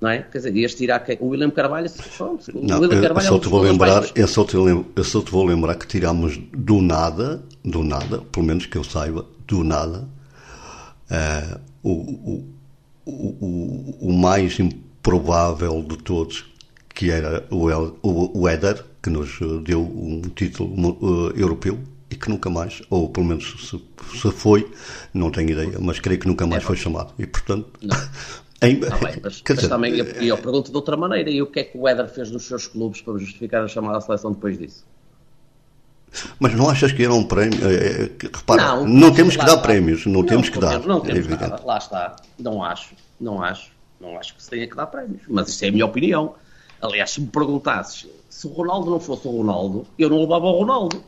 S4: Não é? Quer dizer, tirar quem? o William Carvalho. Pronto,
S2: não, William Carvalho eu, só te vou lembrar, eu só, te, eu só te vou lembrar que tirámos do nada, do nada, pelo menos que eu saiba, do nada, uh, o, o, o, o mais improvável de todos, que era o, o, o Éder, que nos deu um título uh, europeu, e que nunca mais, ou pelo menos se, se foi, não tenho ideia, mas creio que nunca mais é, foi chamado. E portanto.
S4: Em, tá bem, mas, mas dizer, também eu, eu pergunto de outra maneira, e o que é que o Éder fez nos seus clubes para justificar a chamada seleção depois disso?
S2: Mas não achas que era um prémio? É, repara, não, não temos que dar prémios, não, não temos que dar.
S4: Não temos é nada, lá está. Não acho, não acho, não acho que se tenha que dar prémios. Mas isso é a minha opinião. Aliás, se me perguntasses se o Ronaldo não fosse o Ronaldo, eu não levava o Ronaldo.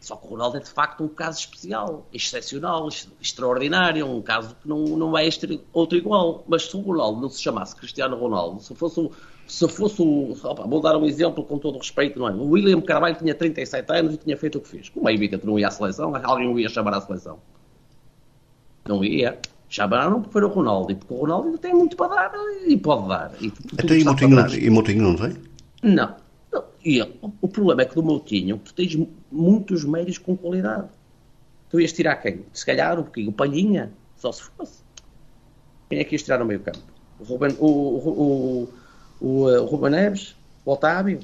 S4: Só que o Ronaldo é de facto um caso especial, excepcional, extraordinário, um caso que não, não ter outro igual. Mas se o Ronaldo não se chamasse Cristiano Ronaldo, se fosse. Se fosse opa, vou dar um exemplo com todo o respeito, não é? O William Carvalho tinha 37 anos e tinha feito o que fez. Como é evidente, não ia à seleção, alguém o ia chamar à seleção. Não ia. Chamaram porque foi o Ronaldo, e porque o Ronaldo ainda tem muito para dar e pode dar.
S2: E, Até e Moutinho, e Moutinho não tem?
S4: Não. E o problema é que do Moutinho tu tens muitos médios com qualidade. Tu ias tirar quem? Se calhar o, o Palhinha, só se fosse. Quem é que ias tirar no meio campo? O Ruben, o, o, o, o Ruben Neves? O Otávio?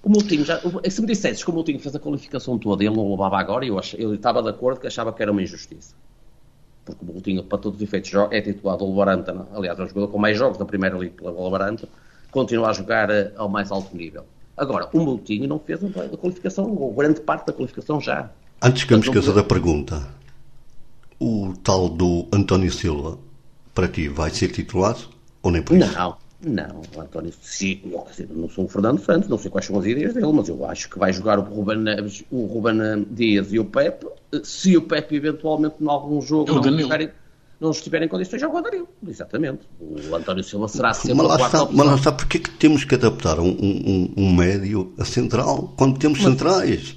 S4: O Moutinho, já, se me dissesses que o Moutinho fez a qualificação toda e ele não levava agora, eu, ach, eu estava de acordo que achava que era uma injustiça. Porque o Moutinho, para todos os efeitos, é titulado do Wolverhampton. Aliás, é o jogador com mais jogos da Primeira Liga pela Wolverhampton continua a jogar eh, ao mais alto nível. Agora, o Moutinho não fez a qualificação, ou grande parte da qualificação já.
S2: Antes que eu me esqueça da pergunta, o tal do António Silva, para ti, vai ser titulado ou nem por isso?
S4: Não, não, o António Silva, não sou o Fernando Santos, não sei quais são as ideias dele, mas eu acho que vai jogar o Ruben, Neves, o Ruben Dias e o Pepe, se o Pepe eventualmente em algum jogo
S3: não tiver
S4: não estiver em condições, joga o Danilo. Exatamente. O António Silva será sempre
S2: mas lá a está, Mas lá está, porquê que temos que adaptar um, um, um médio a central quando temos mas, centrais?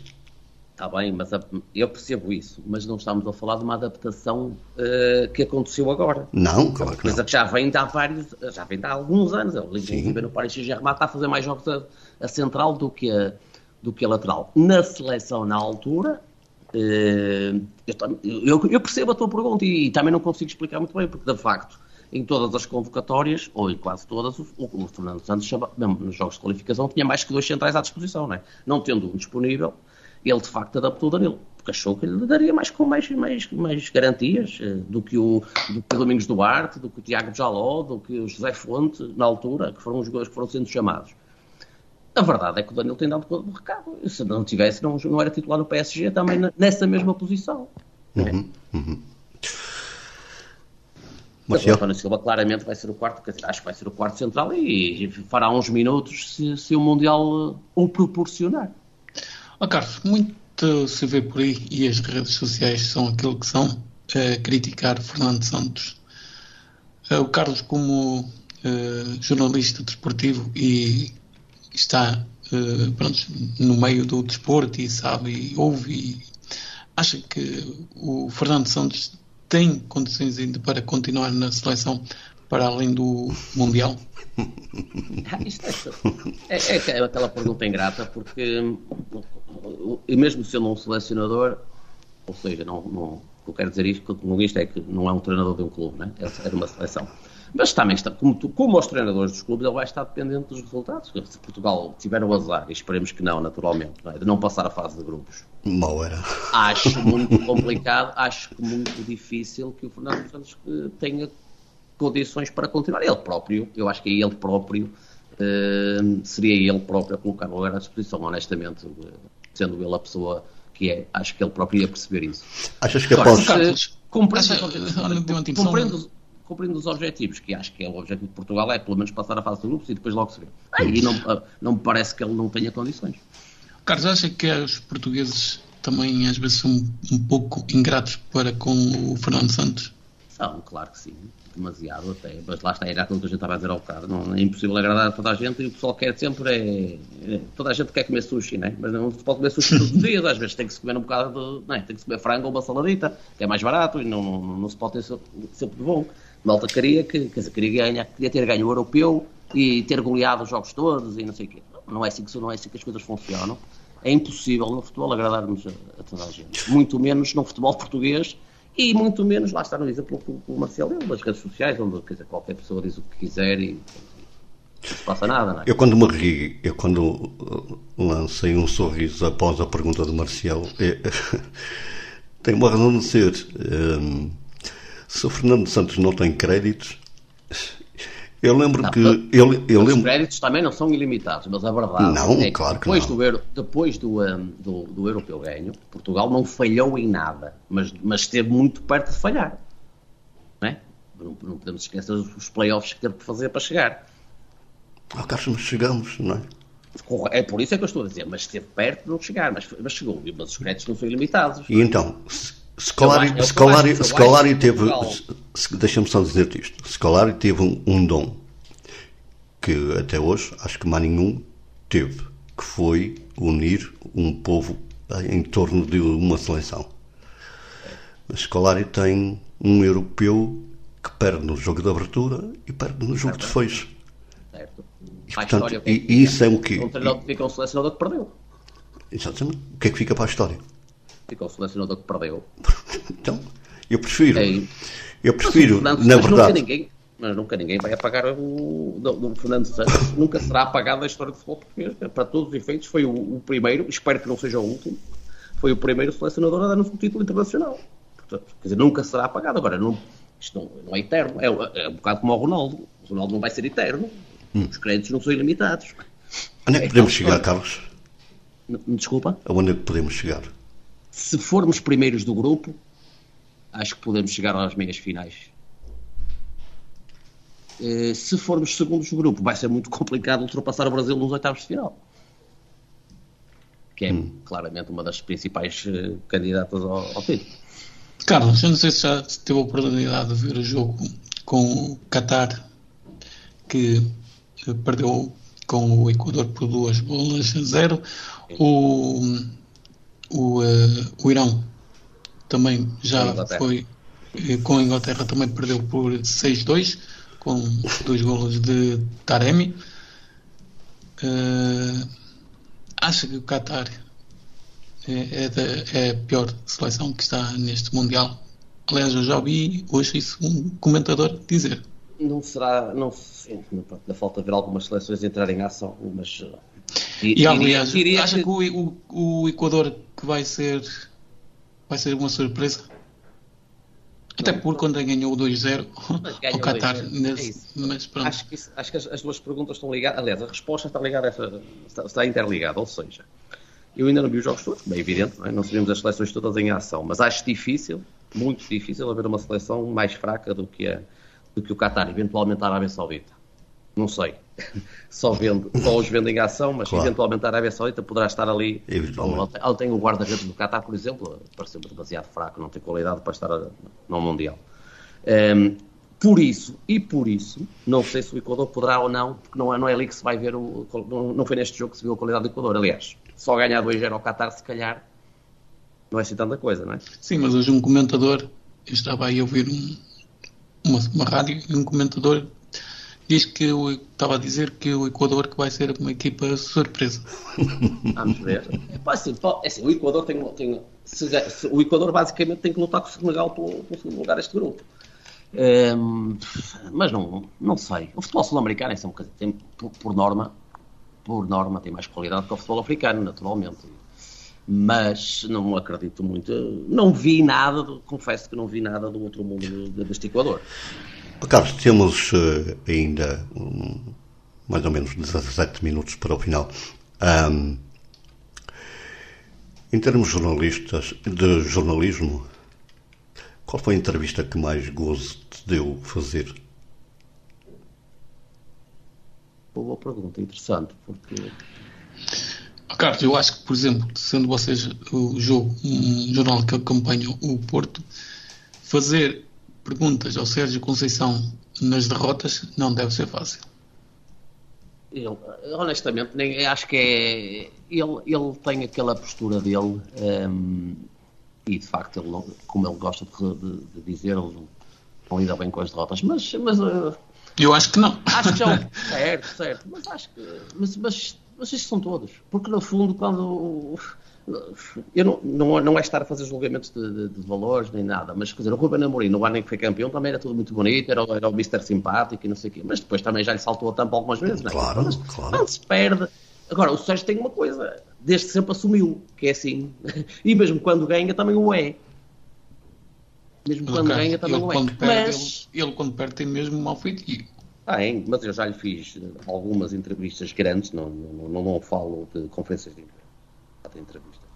S4: Está bem, mas a, eu percebo isso, mas não estamos a falar de uma adaptação uh, que aconteceu agora.
S2: Não, claro que
S4: não. que já vem de há vários, já vem de há alguns anos. O inclusive no Paris Saint-Germain está a fazer mais jogos a, a central do que a, do que a lateral. Na seleção, na altura, eh, eu, eu, percebo a tua pergunta e, e, também não consigo explicar muito bem, porque de facto, em todas as convocatórias, ou em quase todas, o, o Fernando Santos, mesmo nos jogos de qualificação, tinha mais que dois centrais à disposição, não, é? não tendo um disponível, ele de facto adaptou o Danilo, porque achou que lhe daria mais, com mais, mais, mais garantias eh, do, que o, do que o Domingos Duarte, do que o Tiago Jaló, do que o José Fonte, na altura, que foram os jogadores que foram sendo chamados. A verdade é que o Danilo tem dado o recado. Se não tivesse, não, não era titular no PSG também nessa mesma posição.
S2: Uhum, uhum.
S4: Mas o António Silva claramente vai ser o quarto, acho que vai ser o quarto central e fará uns minutos se, se o Mundial o proporcionar.
S3: Oh, Carlos, muito se vê por aí e as redes sociais são aquilo que são, é, criticar Fernando Santos. É, o Carlos, como é, jornalista desportivo e está uh, pronto, no meio do desporto e sabe e ouve e acha que o Fernando Santos tem condições ainda para continuar na seleção para além do Mundial?
S4: Ah, é, é, é, é, aquela pergunta ingrata, porque e mesmo sendo um selecionador, ou seja, não, não, eu quero dizer isto, que isto é que não é um treinador de um clube, né? é de uma seleção. Mas também está, como, tu, como os treinadores dos clubes, ele vai estar dependente dos resultados. Se Portugal tiver o azar, e esperemos que não, naturalmente, não é? de não passar a fase de grupos.
S2: Mal era.
S4: Acho muito complicado, acho que muito difícil que o Fernando Santos eh, tenha condições para continuar. Ele próprio, eu acho que é ele próprio, uh, seria ele próprio a colocar o lugar à disposição, honestamente, sendo ele a pessoa que é. Acho que ele próprio ia perceber isso.
S2: Achas que após...
S3: Carlos,
S4: Compreendo,
S3: atenção.
S4: compreendo, compreendo os objetivos, que acho que é o objetivo de Portugal é pelo menos passar a fase de grupos e depois logo se vê. Aí não, não me parece que ele não tenha condições.
S3: Carlos, acha que os portugueses também às vezes são um pouco ingratos para com o Fernando Santos?
S4: São, claro que sim, demasiado até, mas lá está, era aquilo que a gente estava a dizer ao bocado, não é impossível agradar a toda a gente e o pessoal quer sempre é, é- toda a gente quer comer sushi, né? mas não se pode comer sushi todos os dias, às vezes tem que se comer um bocado de, não é? tem que se comer frango ou uma saladita, que é mais barato e não, não, não se pode ter sempre, sempre de bom. Malta queria, que, quer dizer, queria, ganhar, queria ter ganho o europeu e ter goleado os jogos todos e não sei o quê. Não, não é assim que, não é assim que as coisas funcionam. É impossível no futebol agradarmos a, a toda a gente. Muito menos no futebol português e muito menos, lá está no exemplo que o- Marcelo deu, das redes sociais, onde dizer, qualquer pessoa diz o que quiser e não se passa nada, não é?
S2: Eu quando me ri, eu quando uh, lancei um sorriso após a pergunta do Marcial, é, tem uma razão de ser. Se o Fernando Santos não tem créditos, eu lembro que. Eu, eu
S4: Os
S2: lembro,
S4: créditos também não são ilimitados, mas a verdade
S2: Não,
S4: é que
S2: claro que
S4: depois,
S2: não.
S4: Do, euro, depois do, um, do, do europeu ganho, Portugal não falhou em nada, mas, mas esteve muito perto de falhar. Não, é? não, não podemos esquecer os playoffs que teve que fazer para chegar.
S2: Carlos, mas chegamos, não é?
S4: É por isso é que eu estou a dizer, mas esteve perto de não chegar, mas, mas chegou. Mas os créditos não são ilimitados.
S2: E então, se-
S4: Eu
S2: Scolari,
S4: eu
S2: Scolari, Scolari
S4: que
S2: teve. Deixa-me só dizer-te isto. Scolari teve um, um dom que até hoje acho que mais nenhum teve, que foi unir um povo em torno de uma seleção. Mas Scolari tem um europeu que perde no jogo de abertura e perde no jogo de fecho.
S4: Certo?
S2: E, portanto,
S4: que é que
S2: e isso é o quê?
S4: Um treinador fica um selecionador que perdeu.
S2: Exatamente. O que é que fica para a história?
S4: Fica um selecionador que perdeu.
S2: Então, eu prefiro.
S4: É.
S2: Eu prefiro,
S4: Fernando
S2: na verdade.
S4: Nunca ninguém, mas nunca ninguém vai apagar o do, do Fernando Santos. nunca será apagado da história do futebol português. Para todos os efeitos, foi o, o primeiro, espero que não seja o último, foi o primeiro selecionador a dar-nos um título internacional. Portanto, quer dizer, nunca será apagado. Agora, não, isto não, não é eterno. É, é um bocado como o Ronaldo. O Ronaldo não vai ser eterno. Os créditos não são ilimitados.
S2: Onde é que
S4: É,
S2: podemos
S4: então,
S2: chegar. Carlos?
S4: Desculpa.
S2: Aonde é que podemos chegar?
S4: Se formos primeiros do grupo, acho que podemos chegar às meias finais. Eh, Se formos segundos do grupo, vai ser muito complicado ultrapassar o Brasil nos oitavos de final. Que é claramente uma das principais eh, candidatas ao, ao título.
S3: Carlos, eu não sei se já teve a oportunidade de ver o jogo com o Qatar, que eh, perdeu com o Equador por duas bolas a zero. O, o, eh, o Irão também já foi eh, com a Inglaterra também perdeu por 6-2 com dois golos de Taremi. Eh, acha que o Qatar é, é, da- é a pior seleção que está neste Mundial? Aliás, eu já ouvi hoje isso um comentador dizer.
S4: Não será, não sei, ainda falta ver algumas seleções entrarem em ação, mas
S3: E
S4: diria-
S3: aliás,
S4: diria
S3: acha que, o, o, o Equador que vai ser vai ser uma surpresa? Até porque quando ganhou o 2-0
S4: Mas ganhou
S3: ao Qatar,
S4: 2-0, é
S3: mas pronto.
S4: Acho que, isso- acho que as, as duas perguntas estão ligadas. Aliás, a resposta está ligada a essa, está, está interligada. Ou seja, eu ainda não vi os jogos todos, como é evidente, não, é? não sabemos as seleções todas em ação, mas acho difícil, muito difícil, haver uma seleção mais fraca do que, a, do que o Qatar, eventualmente a Arábia Saudita. Não sei. Só, vendo, só os vendo em ação, mas
S2: Claro.
S4: eventualmente a Arábia Saudita poderá estar ali. Ele tem o guarda-redes do Qatar, por exemplo, pareceu-me demasiado fraco, não tem qualidade para estar no Mundial. Um, por isso, e por isso, não sei se o Equador poderá ou não, porque não é, não é ali que se vai ver, o, não, não foi neste jogo que se viu a qualidade do Equador. Aliás, só ganhar 2-0 ao Qatar, se calhar, não é assim tanta coisa, não é?
S3: Sim, mas hoje um comentador, eu estava aí a ouvir um, uma, uma rádio e um comentador diz que o, estava a dizer que o Equador que vai ser uma equipa surpresa.
S4: Vamos ver. É assim, o Equador tem, tem se- se- o Equador basicamente tem que lutar com o Senegal pelo, pelo segundo lugar deste grupo. Ehm, mas não, não sei. O futebol sul-americano é um bocadinho- tem, por, por norma, por norma, tem mais qualidade que o futebol africano, naturalmente. Mas não acredito muito. Não vi nada, confesso que não vi nada do outro mundo de- deste Equador.
S2: Carlos, temos eh, ainda um- mais ou menos 17 minutos para o final. Um, em termos jornalistas, de jornalismo, qual foi a entrevista que mais gozo te deu fazer?
S4: Boa pergunta, interessante, porque.
S3: Carlos, eu acho que, por exemplo, sendo vocês o jogo, um jornal que acompanha o Porto, fazer perguntas ao Sérgio Conceição nas derrotas não deve ser fácil.
S4: Ele, honestamente, nem, acho que é. Ele, ele tem aquela postura dele um, ehm, e de facto, ele, como ele gosta de, de, de dizer, ele não, não, lida bem com as derrotas, mas. mas uh,
S3: eu acho que não.
S4: Acho que já. certo, certo. Mas acho que. Mas, mas, mas estes são todos. Porque no fundo, quando. Eu não, não, não é estar a fazer julgamentos de, de, de, valores nem nada, mas quer dizer, o Ruben Amorim no ano em que foi campeão também era tudo muito bonito, era, era o Mister simpático e não sei o quê, mas depois também já lhe saltou a tampa algumas vezes, não é?
S2: Claro,
S4: mas,
S2: claro.
S4: Quando se perde. Agora, o Sérgio tem uma coisa, desde que sempre assumiu, que é assim, e mesmo quando ganha também o é. Mesmo quando ganha também o é.
S3: Mas... Ele, ele, quando perde tem mesmo um mau feitio.
S4: Ah, hein? mas eu já lhe fiz algumas entrevistas grandes, não, não, não, não falo de conferências de entrevistas.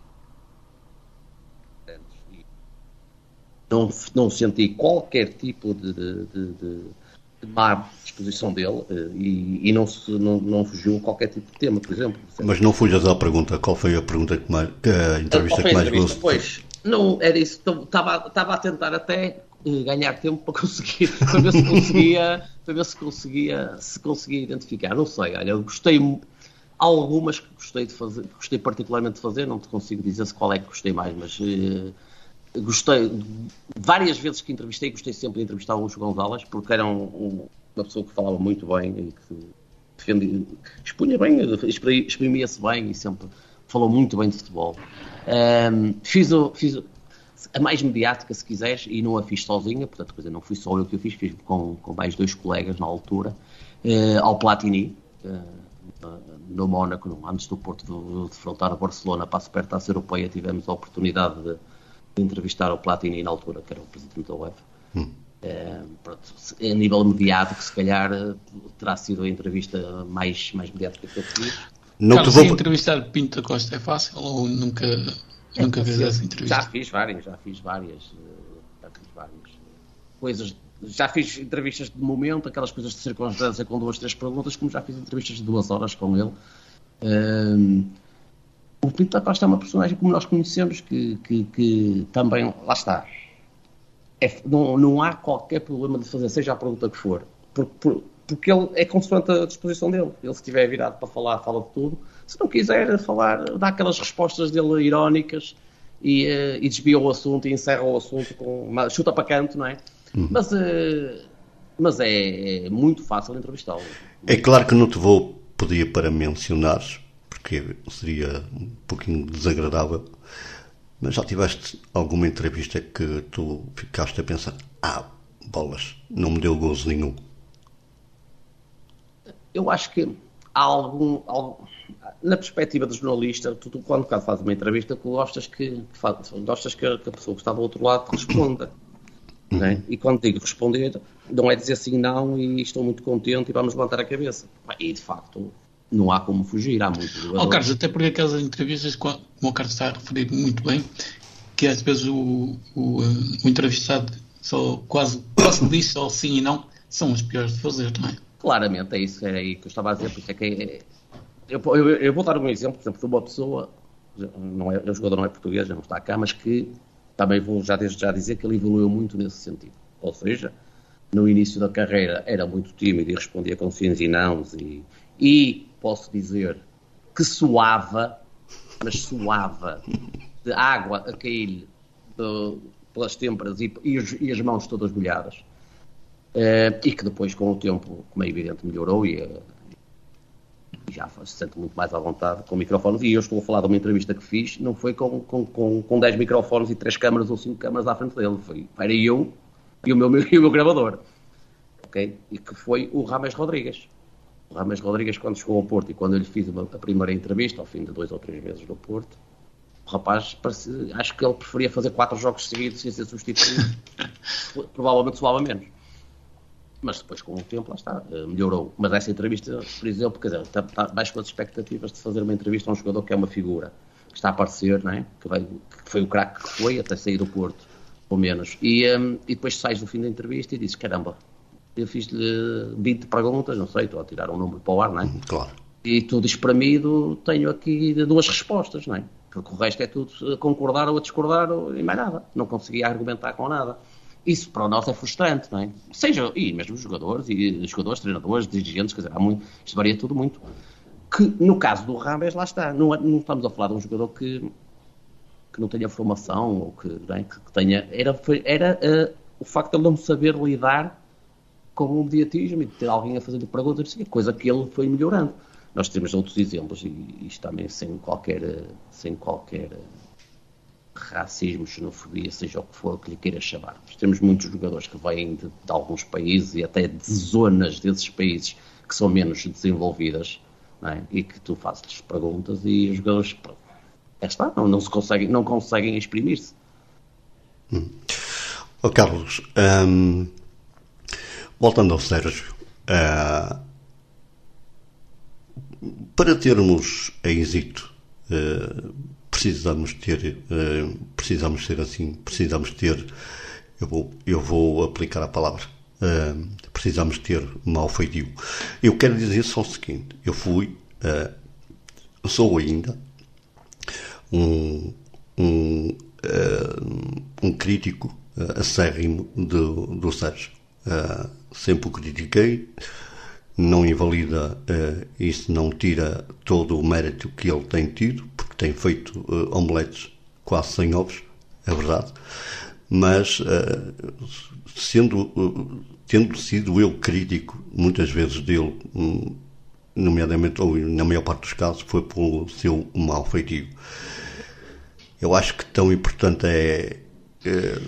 S4: Não, não senti qualquer tipo de, de, de, de má disposição dele eh, e, e não, se, não, não fugiu qualquer tipo de tema, por exemplo.
S2: Mas não fujas à pergunta. Qual foi a pergunta que mais, a entrevista que mais gostou?
S4: Pois, não era isso. Estava, estava a tentar até eh, ganhar tempo para conseguir, para ver se conseguia, para ver se conseguia, se conseguia identificar. Não sei, olha, eu gostei algumas que gostei de fazer, gostei particularmente de fazer, não te consigo dizer se qual é que gostei mais, mas uh, gostei várias vezes que entrevistei, gostei sempre de entrevistar o Lúcio Gonzalez, porque era um, um, uma pessoa que falava muito bem e que defendia, expunha bem, exprimia-se bem e sempre falou muito bem de futebol. Um, fiz, o, fiz a mais mediática, se quiseres, e não a fiz sozinha, portanto, coisa, não fui só eu que eu fiz, fiz com, com mais dois colegas na altura, uh, ao Platini, uh, no Mónaco, antes do Porto de, defrontar a Barcelona para a Supertaça Europeia, tivemos a oportunidade de, de, entrevistar o Platini na altura, que era o presidente da UEFA. Hum. Pronto, a nível mediático, se calhar terá sido a entrevista mais, mais mediática que eu fiz.
S3: Não Carlos, vou... entrevistar Pinto da Costa é fácil ou nunca é, Nunca fiz essa entrevista.
S4: Já fiz várias, já fiz várias. Eh, já fiz várias coisas. Já fiz entrevistas de momento, aquelas coisas de circunstância com duas, três perguntas, como já fiz entrevistas de duas horas com ele. Um, o Pinto da Costa é uma personagem como nós conhecemos que, que, que também, lá está, é, não, não há qualquer problema de fazer, seja a pergunta que for, porque, porque ele é consoante a disposição dele. Ele, se estiver virado para falar, fala de tudo se não quiser falar, dá aquelas respostas dele irónicas e, uh, e desvia o assunto e encerra o assunto com uma chuta para canto, não é? Uhum. Mas, uh, mas é, é, muito fácil entrevistá-lo.
S2: É claro que não te vou pedir para mencionares, porque seria um pouquinho desagradável, mas já tiveste alguma entrevista que tu ficaste a pensar: ah, bolas, não me deu gozo nenhum?
S4: Eu acho que há algum, algum na perspectiva do jornalista, tu, tu quando fazes uma entrevista, tu gostas que, que faz, gostas que, que, a pessoa que está do outro lado responda. Uhum. Né? E quando digo responder, não é dizer assim não e estou muito contente e vamos levantar a cabeça. E de facto, não há como fugir, há muito.
S3: Oh, Carlos, até porque aquelas entrevistas, como o Carlos está a referir muito bem, que às vezes o, o, o entrevistado só quase, quase diz só sim e não, são as piores de fazer, não é?
S4: Claramente, é isso é aí que eu estava a dizer, porque é que é, eu, eu, eu, vou dar um exemplo, por exemplo, de uma pessoa, não é, o jogador não é português, não está cá, mas que também vou já desde já dizer que ele evoluiu muito nesse sentido. Ou seja, no início da carreira era muito tímido e respondia com sims e nãos e, e posso dizer que suava, mas suava de água a cair pelas têmporas e, e, as mãos todas molhadas. Uh, e que depois, com o tempo, como é evidente, melhorou e já se sente muito mais à vontade com microfones. E eu estou a falar de uma entrevista que fiz, não foi com, com, com, com 10 microfones e 3 câmaras ou 5 câmaras à frente dele, foi, era eu e o meu, e o meu gravador. ok E que foi o Rames Rodrigues. O Rames Rodrigues, quando chegou ao Porto e quando eu lhe fiz uma, a primeira entrevista, ao fim de dois ou três meses no Porto, o rapaz, parecia, acho que ele preferia fazer quatro jogos seguidos sem ser substituído. Provavelmente soava menos. Mas depois com o tempo, lá está, eh, melhorou. Mas essa entrevista, por exemplo, quer dizer, está, está baixo com as expectativas de fazer uma entrevista a um jogador que é uma figura, que está a aparecer, não é? que, que foi o craque que foi, até sair do Porto, ou menos. E, um, e depois sais do fim da entrevista e dizes, caramba, eu fiz-lhe 20 perguntas, não sei, estou a tirar um número para o ar, não é?
S2: Claro.
S4: E tudo espremido, tenho aqui duas respostas, não é? Porque o resto é tudo concordar ou a discordar ou, e mais nada. Não conseguia argumentar com nada. Isso para nós é frustrante, não é? Seja, e mesmo jogadores, e jogadores, treinadores, dirigentes, quer dizer, há muito, isto varia tudo muito. Que no caso do Rames, lá está, não, não estamos a falar de um jogador que, que não tenha formação ou que, é? que, que tenha. Era, era uh, o facto de ele não saber lidar com o mediatismo e de ter alguém a fazer perguntas, assim, coisa que ele foi melhorando. Nós temos outros exemplos, e isto também sem qualquer, sem qualquer racismo, xenofobia, seja o que for que lhe queira chamar. Temos muitos jogadores que vêm de, de, alguns países e até de zonas desses países que são menos desenvolvidas é? e que tu fazes perguntas e os jogadores é está, não, não, se conseguem, não conseguem exprimir-se.
S2: Hum. Oh, Carlos, hum, voltando ao Sérgio, uh, para termos êxito, uh, precisamos ter, uh, precisamos ser assim, precisamos ter, eu vou, eu vou aplicar a palavra, uh, precisamos ter mau feitio. Eu quero dizer só o seguinte, eu fui, uh, sou ainda um, um, um crítico acérrimo do, do Sérgio. sempre o critiquei, não invalida, isso não tira todo o mérito que ele tem tido, porque tem feito uh, omeletes quase sem ovos, é verdade, mas uh, sendo, tendo sido eu crítico muitas vezes dele, um, nomeadamente, ou na maior parte dos casos, foi pelo seu mau feitio. Eu acho que tão importante é, é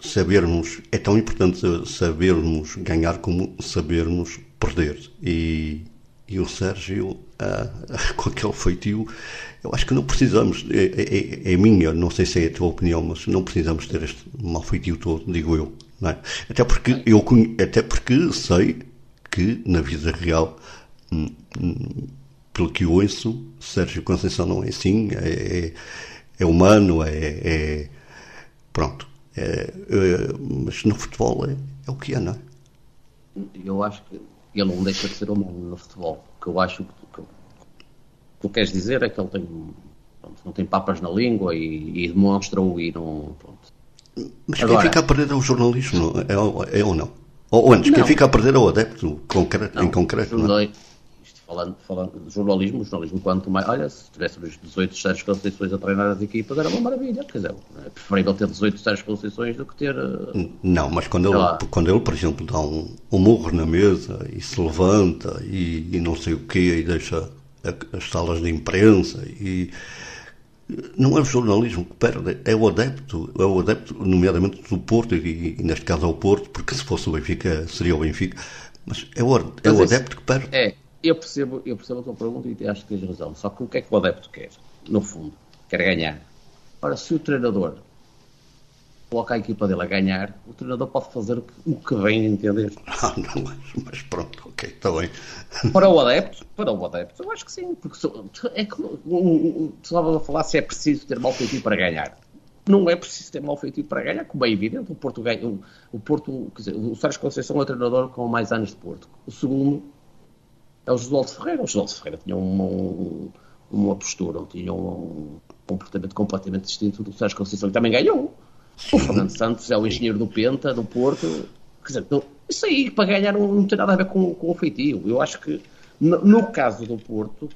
S2: sabermos, é tão importante sabermos ganhar como sabermos perder. E, e o Sérgio, ah, com aquele feitio, eu acho que não precisamos, é, é, é, minha, não sei se é a tua opinião, mas não precisamos ter este mau feitio todo, digo eu. É? Até, porque eu, até porque sei que na vida real, hum, hum, pelo que ouço, Sérgio Conceição não é assim, é, é, é humano, é, é pronto. É, é, mas no futebol é, é o que é, não é?
S4: Eu acho que ele não deixa de ser humano no futebol. O que eu acho que, que, que tu queres dizer é que ele tem, pronto, não tem papas na língua e, e demonstra-o e não. Pronto.
S2: Mas Agora, quem fica a perder é o jornalismo, é, é ou não? Ou antes, não. quem fica a perder é o adepto concreto, não, em concreto.
S4: Falando, falando de jornalismo, jornalismo quanto mais. Olha, se tivéssemos 18 Sérgio Conceições a treinar as equipas, era uma maravilha. Quer dizer, é preferível ter 18 Sérgio Conceições do que ter. Uh,
S2: não, mas quando ele, quando ele, por exemplo, dá um, um murro na mesa e se levanta e, e não sei o quê e deixa a, as salas de imprensa e. Não é o jornalismo que perde, é o adepto, é o adepto, nomeadamente do Porto, e, e neste caso é o Porto, porque se fosse o Benfica seria o Benfica, mas é o, é o adepto que perde.
S4: É, eu percebo, eu percebo a tua pergunta e acho que tens razão. Só que o que é que o adepto quer? No fundo, quer ganhar. Ora, se o treinador coloca a equipa dele a ganhar, o treinador pode fazer o que bem entender.
S2: Ah, não, mas, pronto, ok, está bem.
S4: Para o adepto, para o adepto, eu acho que sim, porque é que tu estavas a falar se é preciso ter mal feitiço para ganhar. Não é preciso ter mal feitiço para ganhar, como é evidente, o Porto ganha, o, o Porto, quer dizer, o Sérgio Conceição é o treinador com mais anos de Porto. O segundo é o Josualdo Ferreira. O Josualdo Ferreira tinha uma, uma postura, tinha um comportamento completamente distinto do Sérgio Conceição, que também ganhou. O Fernando Santos é o engenheiro do Penta, do Porto. Quer dizer, isso aí, para ganhar, não, não tem nada a ver com, com o feitio. Eu acho que, no, no caso do Porto,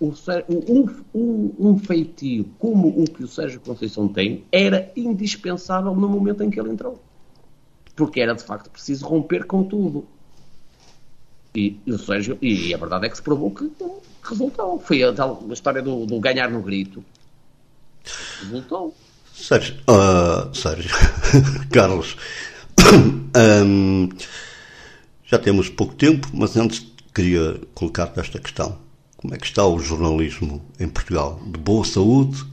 S4: o, um, um, um, feitio como o que o Sérgio Conceição tem era indispensável no momento em que ele entrou. Porque era, de facto, preciso romper com tudo. E, e, o Sérgio, e a verdade é que se provou que resultou. Foi a, tal, a história do, do, ganhar no grito. Resultou.
S2: Sérgio, uh, Sérgio Carlos, um, já temos pouco tempo, mas antes queria colocar-te esta questão. Como é que está o jornalismo em Portugal? De boa saúde?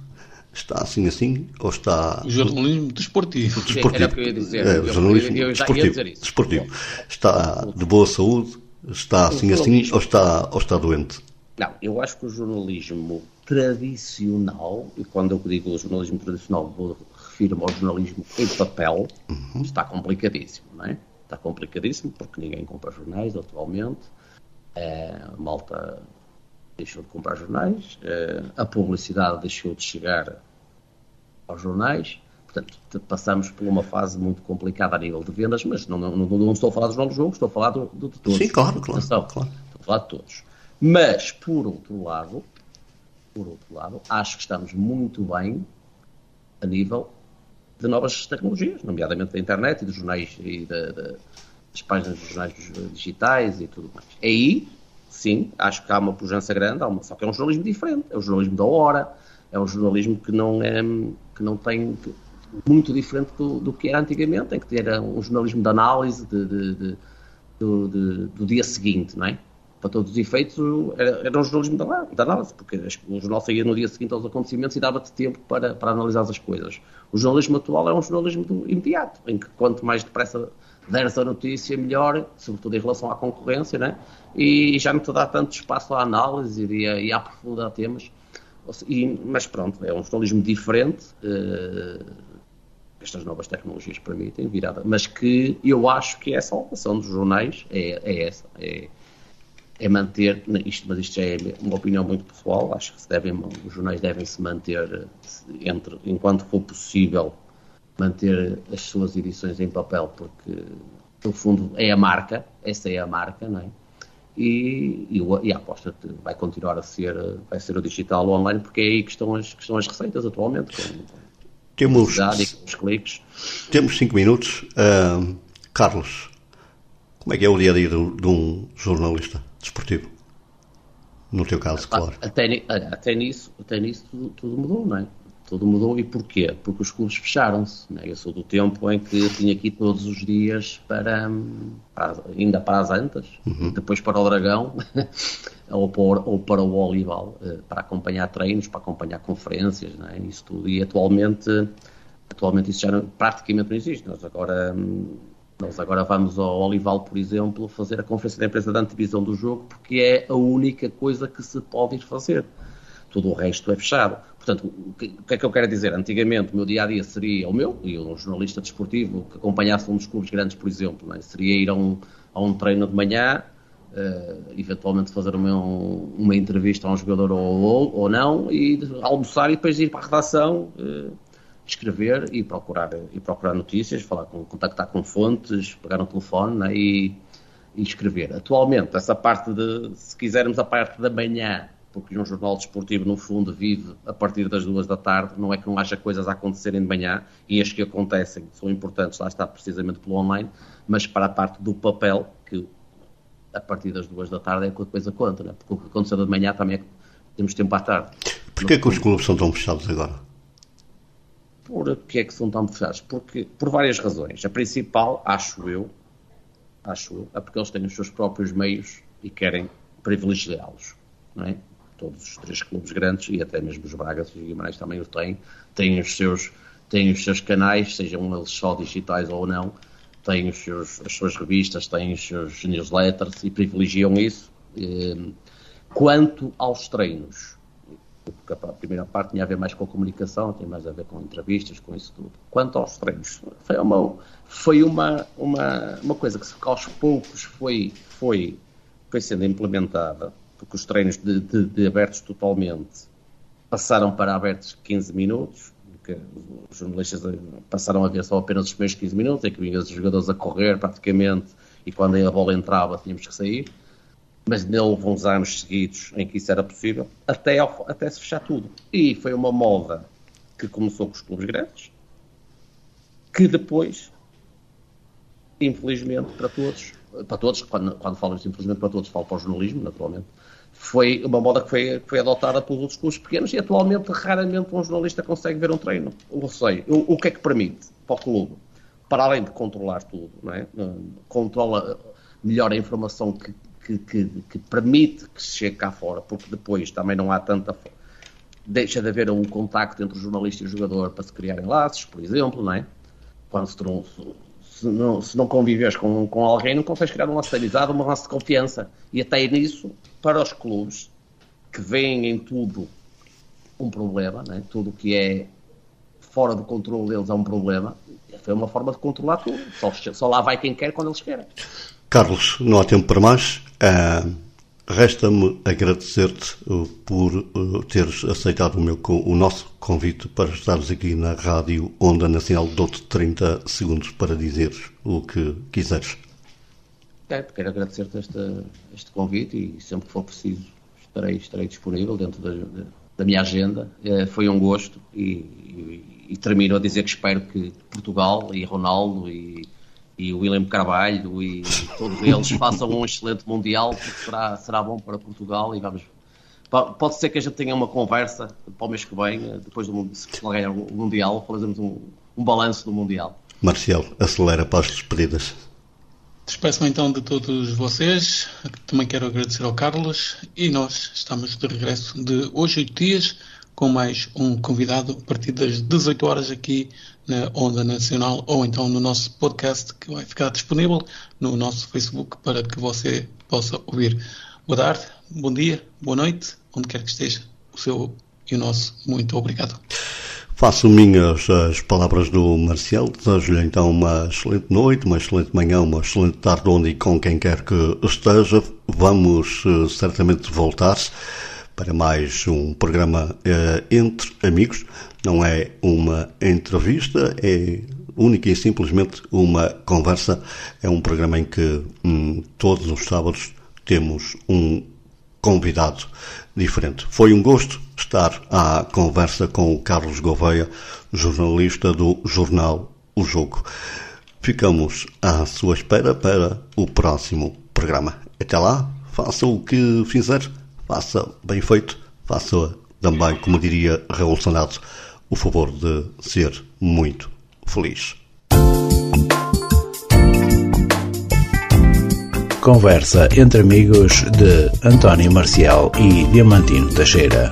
S2: Está assim assim ou está.
S3: O jornalismo desportivo.
S2: desportivo. Era o que eu ia dizer. É, o jornalismo eu, eu desportivo. Dizer isso. desportivo. Está de boa saúde, está assim assim ou está, ou está doente?
S4: Não, eu acho que o jornalismo tradicional, e quando eu digo o jornalismo tradicional, vou refiro-me ao jornalismo em papel, uhum. está complicadíssimo, não é? Está complicadíssimo porque ninguém compra jornais atualmente, é, a malta deixou de comprar jornais, é, a publicidade deixou de chegar aos jornais, portanto, passamos por uma fase muito complicada a nível de vendas, mas não, não, não, não estou a falar dos novos jogos, estou a falar do, do, de todos.
S2: Sim, claro, claro, claro.
S4: Estou a falar de todos. Mas, por outro lado, por outro lado, acho que estamos muito bem a nível de novas tecnologias, nomeadamente da internet e dos jornais e da, da, das páginas dos jornais digitais e tudo mais. Aí, sim, acho que há uma pujança grande, uma, só que é um jornalismo diferente, é o jornalismo da hora, é um jornalismo que não, é, que não tem que, muito diferente do, do, que era antigamente, tem que ter um jornalismo de análise de, de, de, do, do dia seguinte, não é? para todos os efeitos, era, era um jornalismo da, análise, porque o jornal saía no dia seguinte aos acontecimentos e dava-te tempo para, para analisar as coisas. O jornalismo atual é um jornalismo imediato, em que quanto mais depressa deres a notícia, melhor, sobretudo em relação à concorrência, né? e já não te dá tanto espaço à análise e a, e a aprofundar temas. E, mas pronto, é um jornalismo diferente. Uh, estas novas tecnologias permitem virada, mas que eu acho que é a salvação dos jornais é, é essa, é, é manter, isto, mas isto já é uma opinião muito pessoal, acho que devem, os jornais devem se manter, entre, enquanto for possível, manter as suas edições em papel, porque no fundo é a marca, essa é a marca, não é? E, e, e a aposta vai continuar a ser, vai ser o digital, o online, porque é aí que estão as, que estão as receitas atualmente. Com,
S2: temos, os cliques. Temos cinco minutos. Uh, Carlos, como é que é o dia a dia de, de um jornalista? desportivo. No teu caso, ah, claro.
S4: Até, até nisso, até nisso tudo, tudo, mudou, não é? Tudo mudou e porquê? Porque os clubes fecharam-se. É? Eu sou do tempo em que tinha aqui todos os dias para, para ainda para as Antas, uhum. depois para o Dragão ou, para, ou para o Olival, eh, para acompanhar treinos, para acompanhar conferências, não é? Isso tudo. E atualmente, atualmente isso já não, praticamente não existe. Nós agora hum, nós agora vamos ao Olival, por exemplo, fazer a conferência de empresa da antevisão do jogo, porque é a única coisa que se pode ir fazer. Tudo o resto é fechado. Portanto, o que, o que é que eu quero dizer? Antigamente, o meu dia a dia seria o meu, e um jornalista desportivo que acompanhasse um dos clubes grandes, por exemplo, é? seria ir a um, a um treino de manhã, uh, eventualmente fazer uma, uma entrevista a um jogador ou, ou, ou, não, e almoçar e depois ir para a redação. Uh, escrever e procurar, e procurar notícias, falar com, contactar com fontes, pegar um telefone né, e, e, escrever. Atualmente, essa parte de, se quisermos a parte da manhã, porque um jornal desportivo, no fundo, vive a partir das duas da tarde, não é que não haja coisas a acontecerem de manhã, e as que acontecem são importantes, lá está precisamente pelo online, mas para a parte do papel, que a partir das duas da tarde é que a coisa conta, né? porque o que aconteceu de manhã também é que temos tempo à tarde.
S2: Porquê é que os clubes são tão fechados agora?
S4: Por que é que são tão fechados? Porque, por várias razões. A principal, acho eu, acho eu, é porque eles têm os seus próprios meios e querem privilegiá-los, não é? Todos os três clubes grandes e até mesmo os Bragas e os Guimarães também o têm, têm os seus, têm os seus canais, sejam eles só digitais ou não, têm os seus, as suas revistas, têm os seus newsletters e privilegiam isso. Eh, quanto aos treinos, porque a primeira parte tinha a ver mais com a comunicação, tem mais a ver com entrevistas, com isso tudo. Quanto aos treinos, foi uma, foi uma, uma, uma coisa que aos poucos foi, foi, foi sendo implementada, porque os treinos de, de, de abertos totalmente passaram para abertos 15 minutos, que os jornalistas passaram a ver só apenas os primeiros 15 minutos, em que vinham os jogadores a correr praticamente, e quando a bola entrava tínhamos que sair mas ainda houve uns anos seguidos em que isso era possível, até, ao, até se fechar tudo. E foi uma moda que começou com os clubes grandes, que depois, infelizmente para todos, para todos, quando, quando falamos infelizmente para todos, falo para o jornalismo, naturalmente, foi uma moda que foi, que foi adotada pelos outros clubes pequenos e atualmente raramente um jornalista consegue ver um treino. Eu sei. O, o que é que permite para o clube? Para além de controlar tudo, não é? controla melhor a informação que que, que, que, permite que se chegue cá fora, porque depois também não há tanta. deixa de haver um contacto entre o jornalista e o jogador para se criarem laços, por exemplo, não é? Quando se, se não, se não convives com, com alguém, não consegues criar um laço de amizade, um laço de confiança. E até nisso, para os clubes que veem em tudo um problema, né? tudo que é fora do controle deles é um problema, foi uma forma de controlar tudo. Só, só lá vai quem quer quando eles querem.
S2: Carlos, não há tempo para mais. Uh, Resta-me agradecer-te uh, por uh, teres aceitado o, meu, o nosso convite para estares aqui na Rádio Onda Nacional. Dou-te 30 segundos para dizer o que quiseres.
S4: É, quero agradecer-te este, este convite e sempre que for preciso estarei, estarei disponível dentro da, da minha agenda. É, foi um gosto e, e, e, termino a dizer que espero que Portugal e Ronaldo e e o William Carvalho e todos eles façam um excelente Mundial, porque será, será bom para Portugal e vamos. Pode ser que a gente tenha uma conversa para o mês que vem, depois do se Portugal ganhar o Mundial, fazemos um, um balanço do Mundial.
S2: Marcial, acelera para as despedidas.
S3: Despeço-me então de todos vocês. Também quero agradecer ao Carlos e nós estamos de regresso de hoje oito dias com mais um convidado a partir das 18 horas aqui na Onda Nacional ou então no nosso podcast que vai ficar disponível no nosso Facebook para que você possa ouvir. Boa tarde, bom dia, boa noite, onde quer que esteja o seu e o nosso. Muito obrigado.
S2: Faço minhas as palavras do Marcial, desejo-lhe então uma excelente noite, uma excelente manhã, uma excelente tarde onde e com quem quer que esteja. Vamos uh, certamente voltar para mais um programa uh, entre amigos. Não é uma entrevista, é única e simplesmente uma conversa. É um programa em que hum, todos os sábados temos um convidado diferente. Foi um gosto estar à conversa com o Carlos Gouveia, jornalista do jornal O Jogo. Ficamos à sua espera para o próximo programa. Até lá, faça o que fizer faça bem feito, faça também, como diria Raul Sanado, o favor de ser muito feliz.
S1: Conversa entre amigos de António Marcial e Diamantino Teixeira.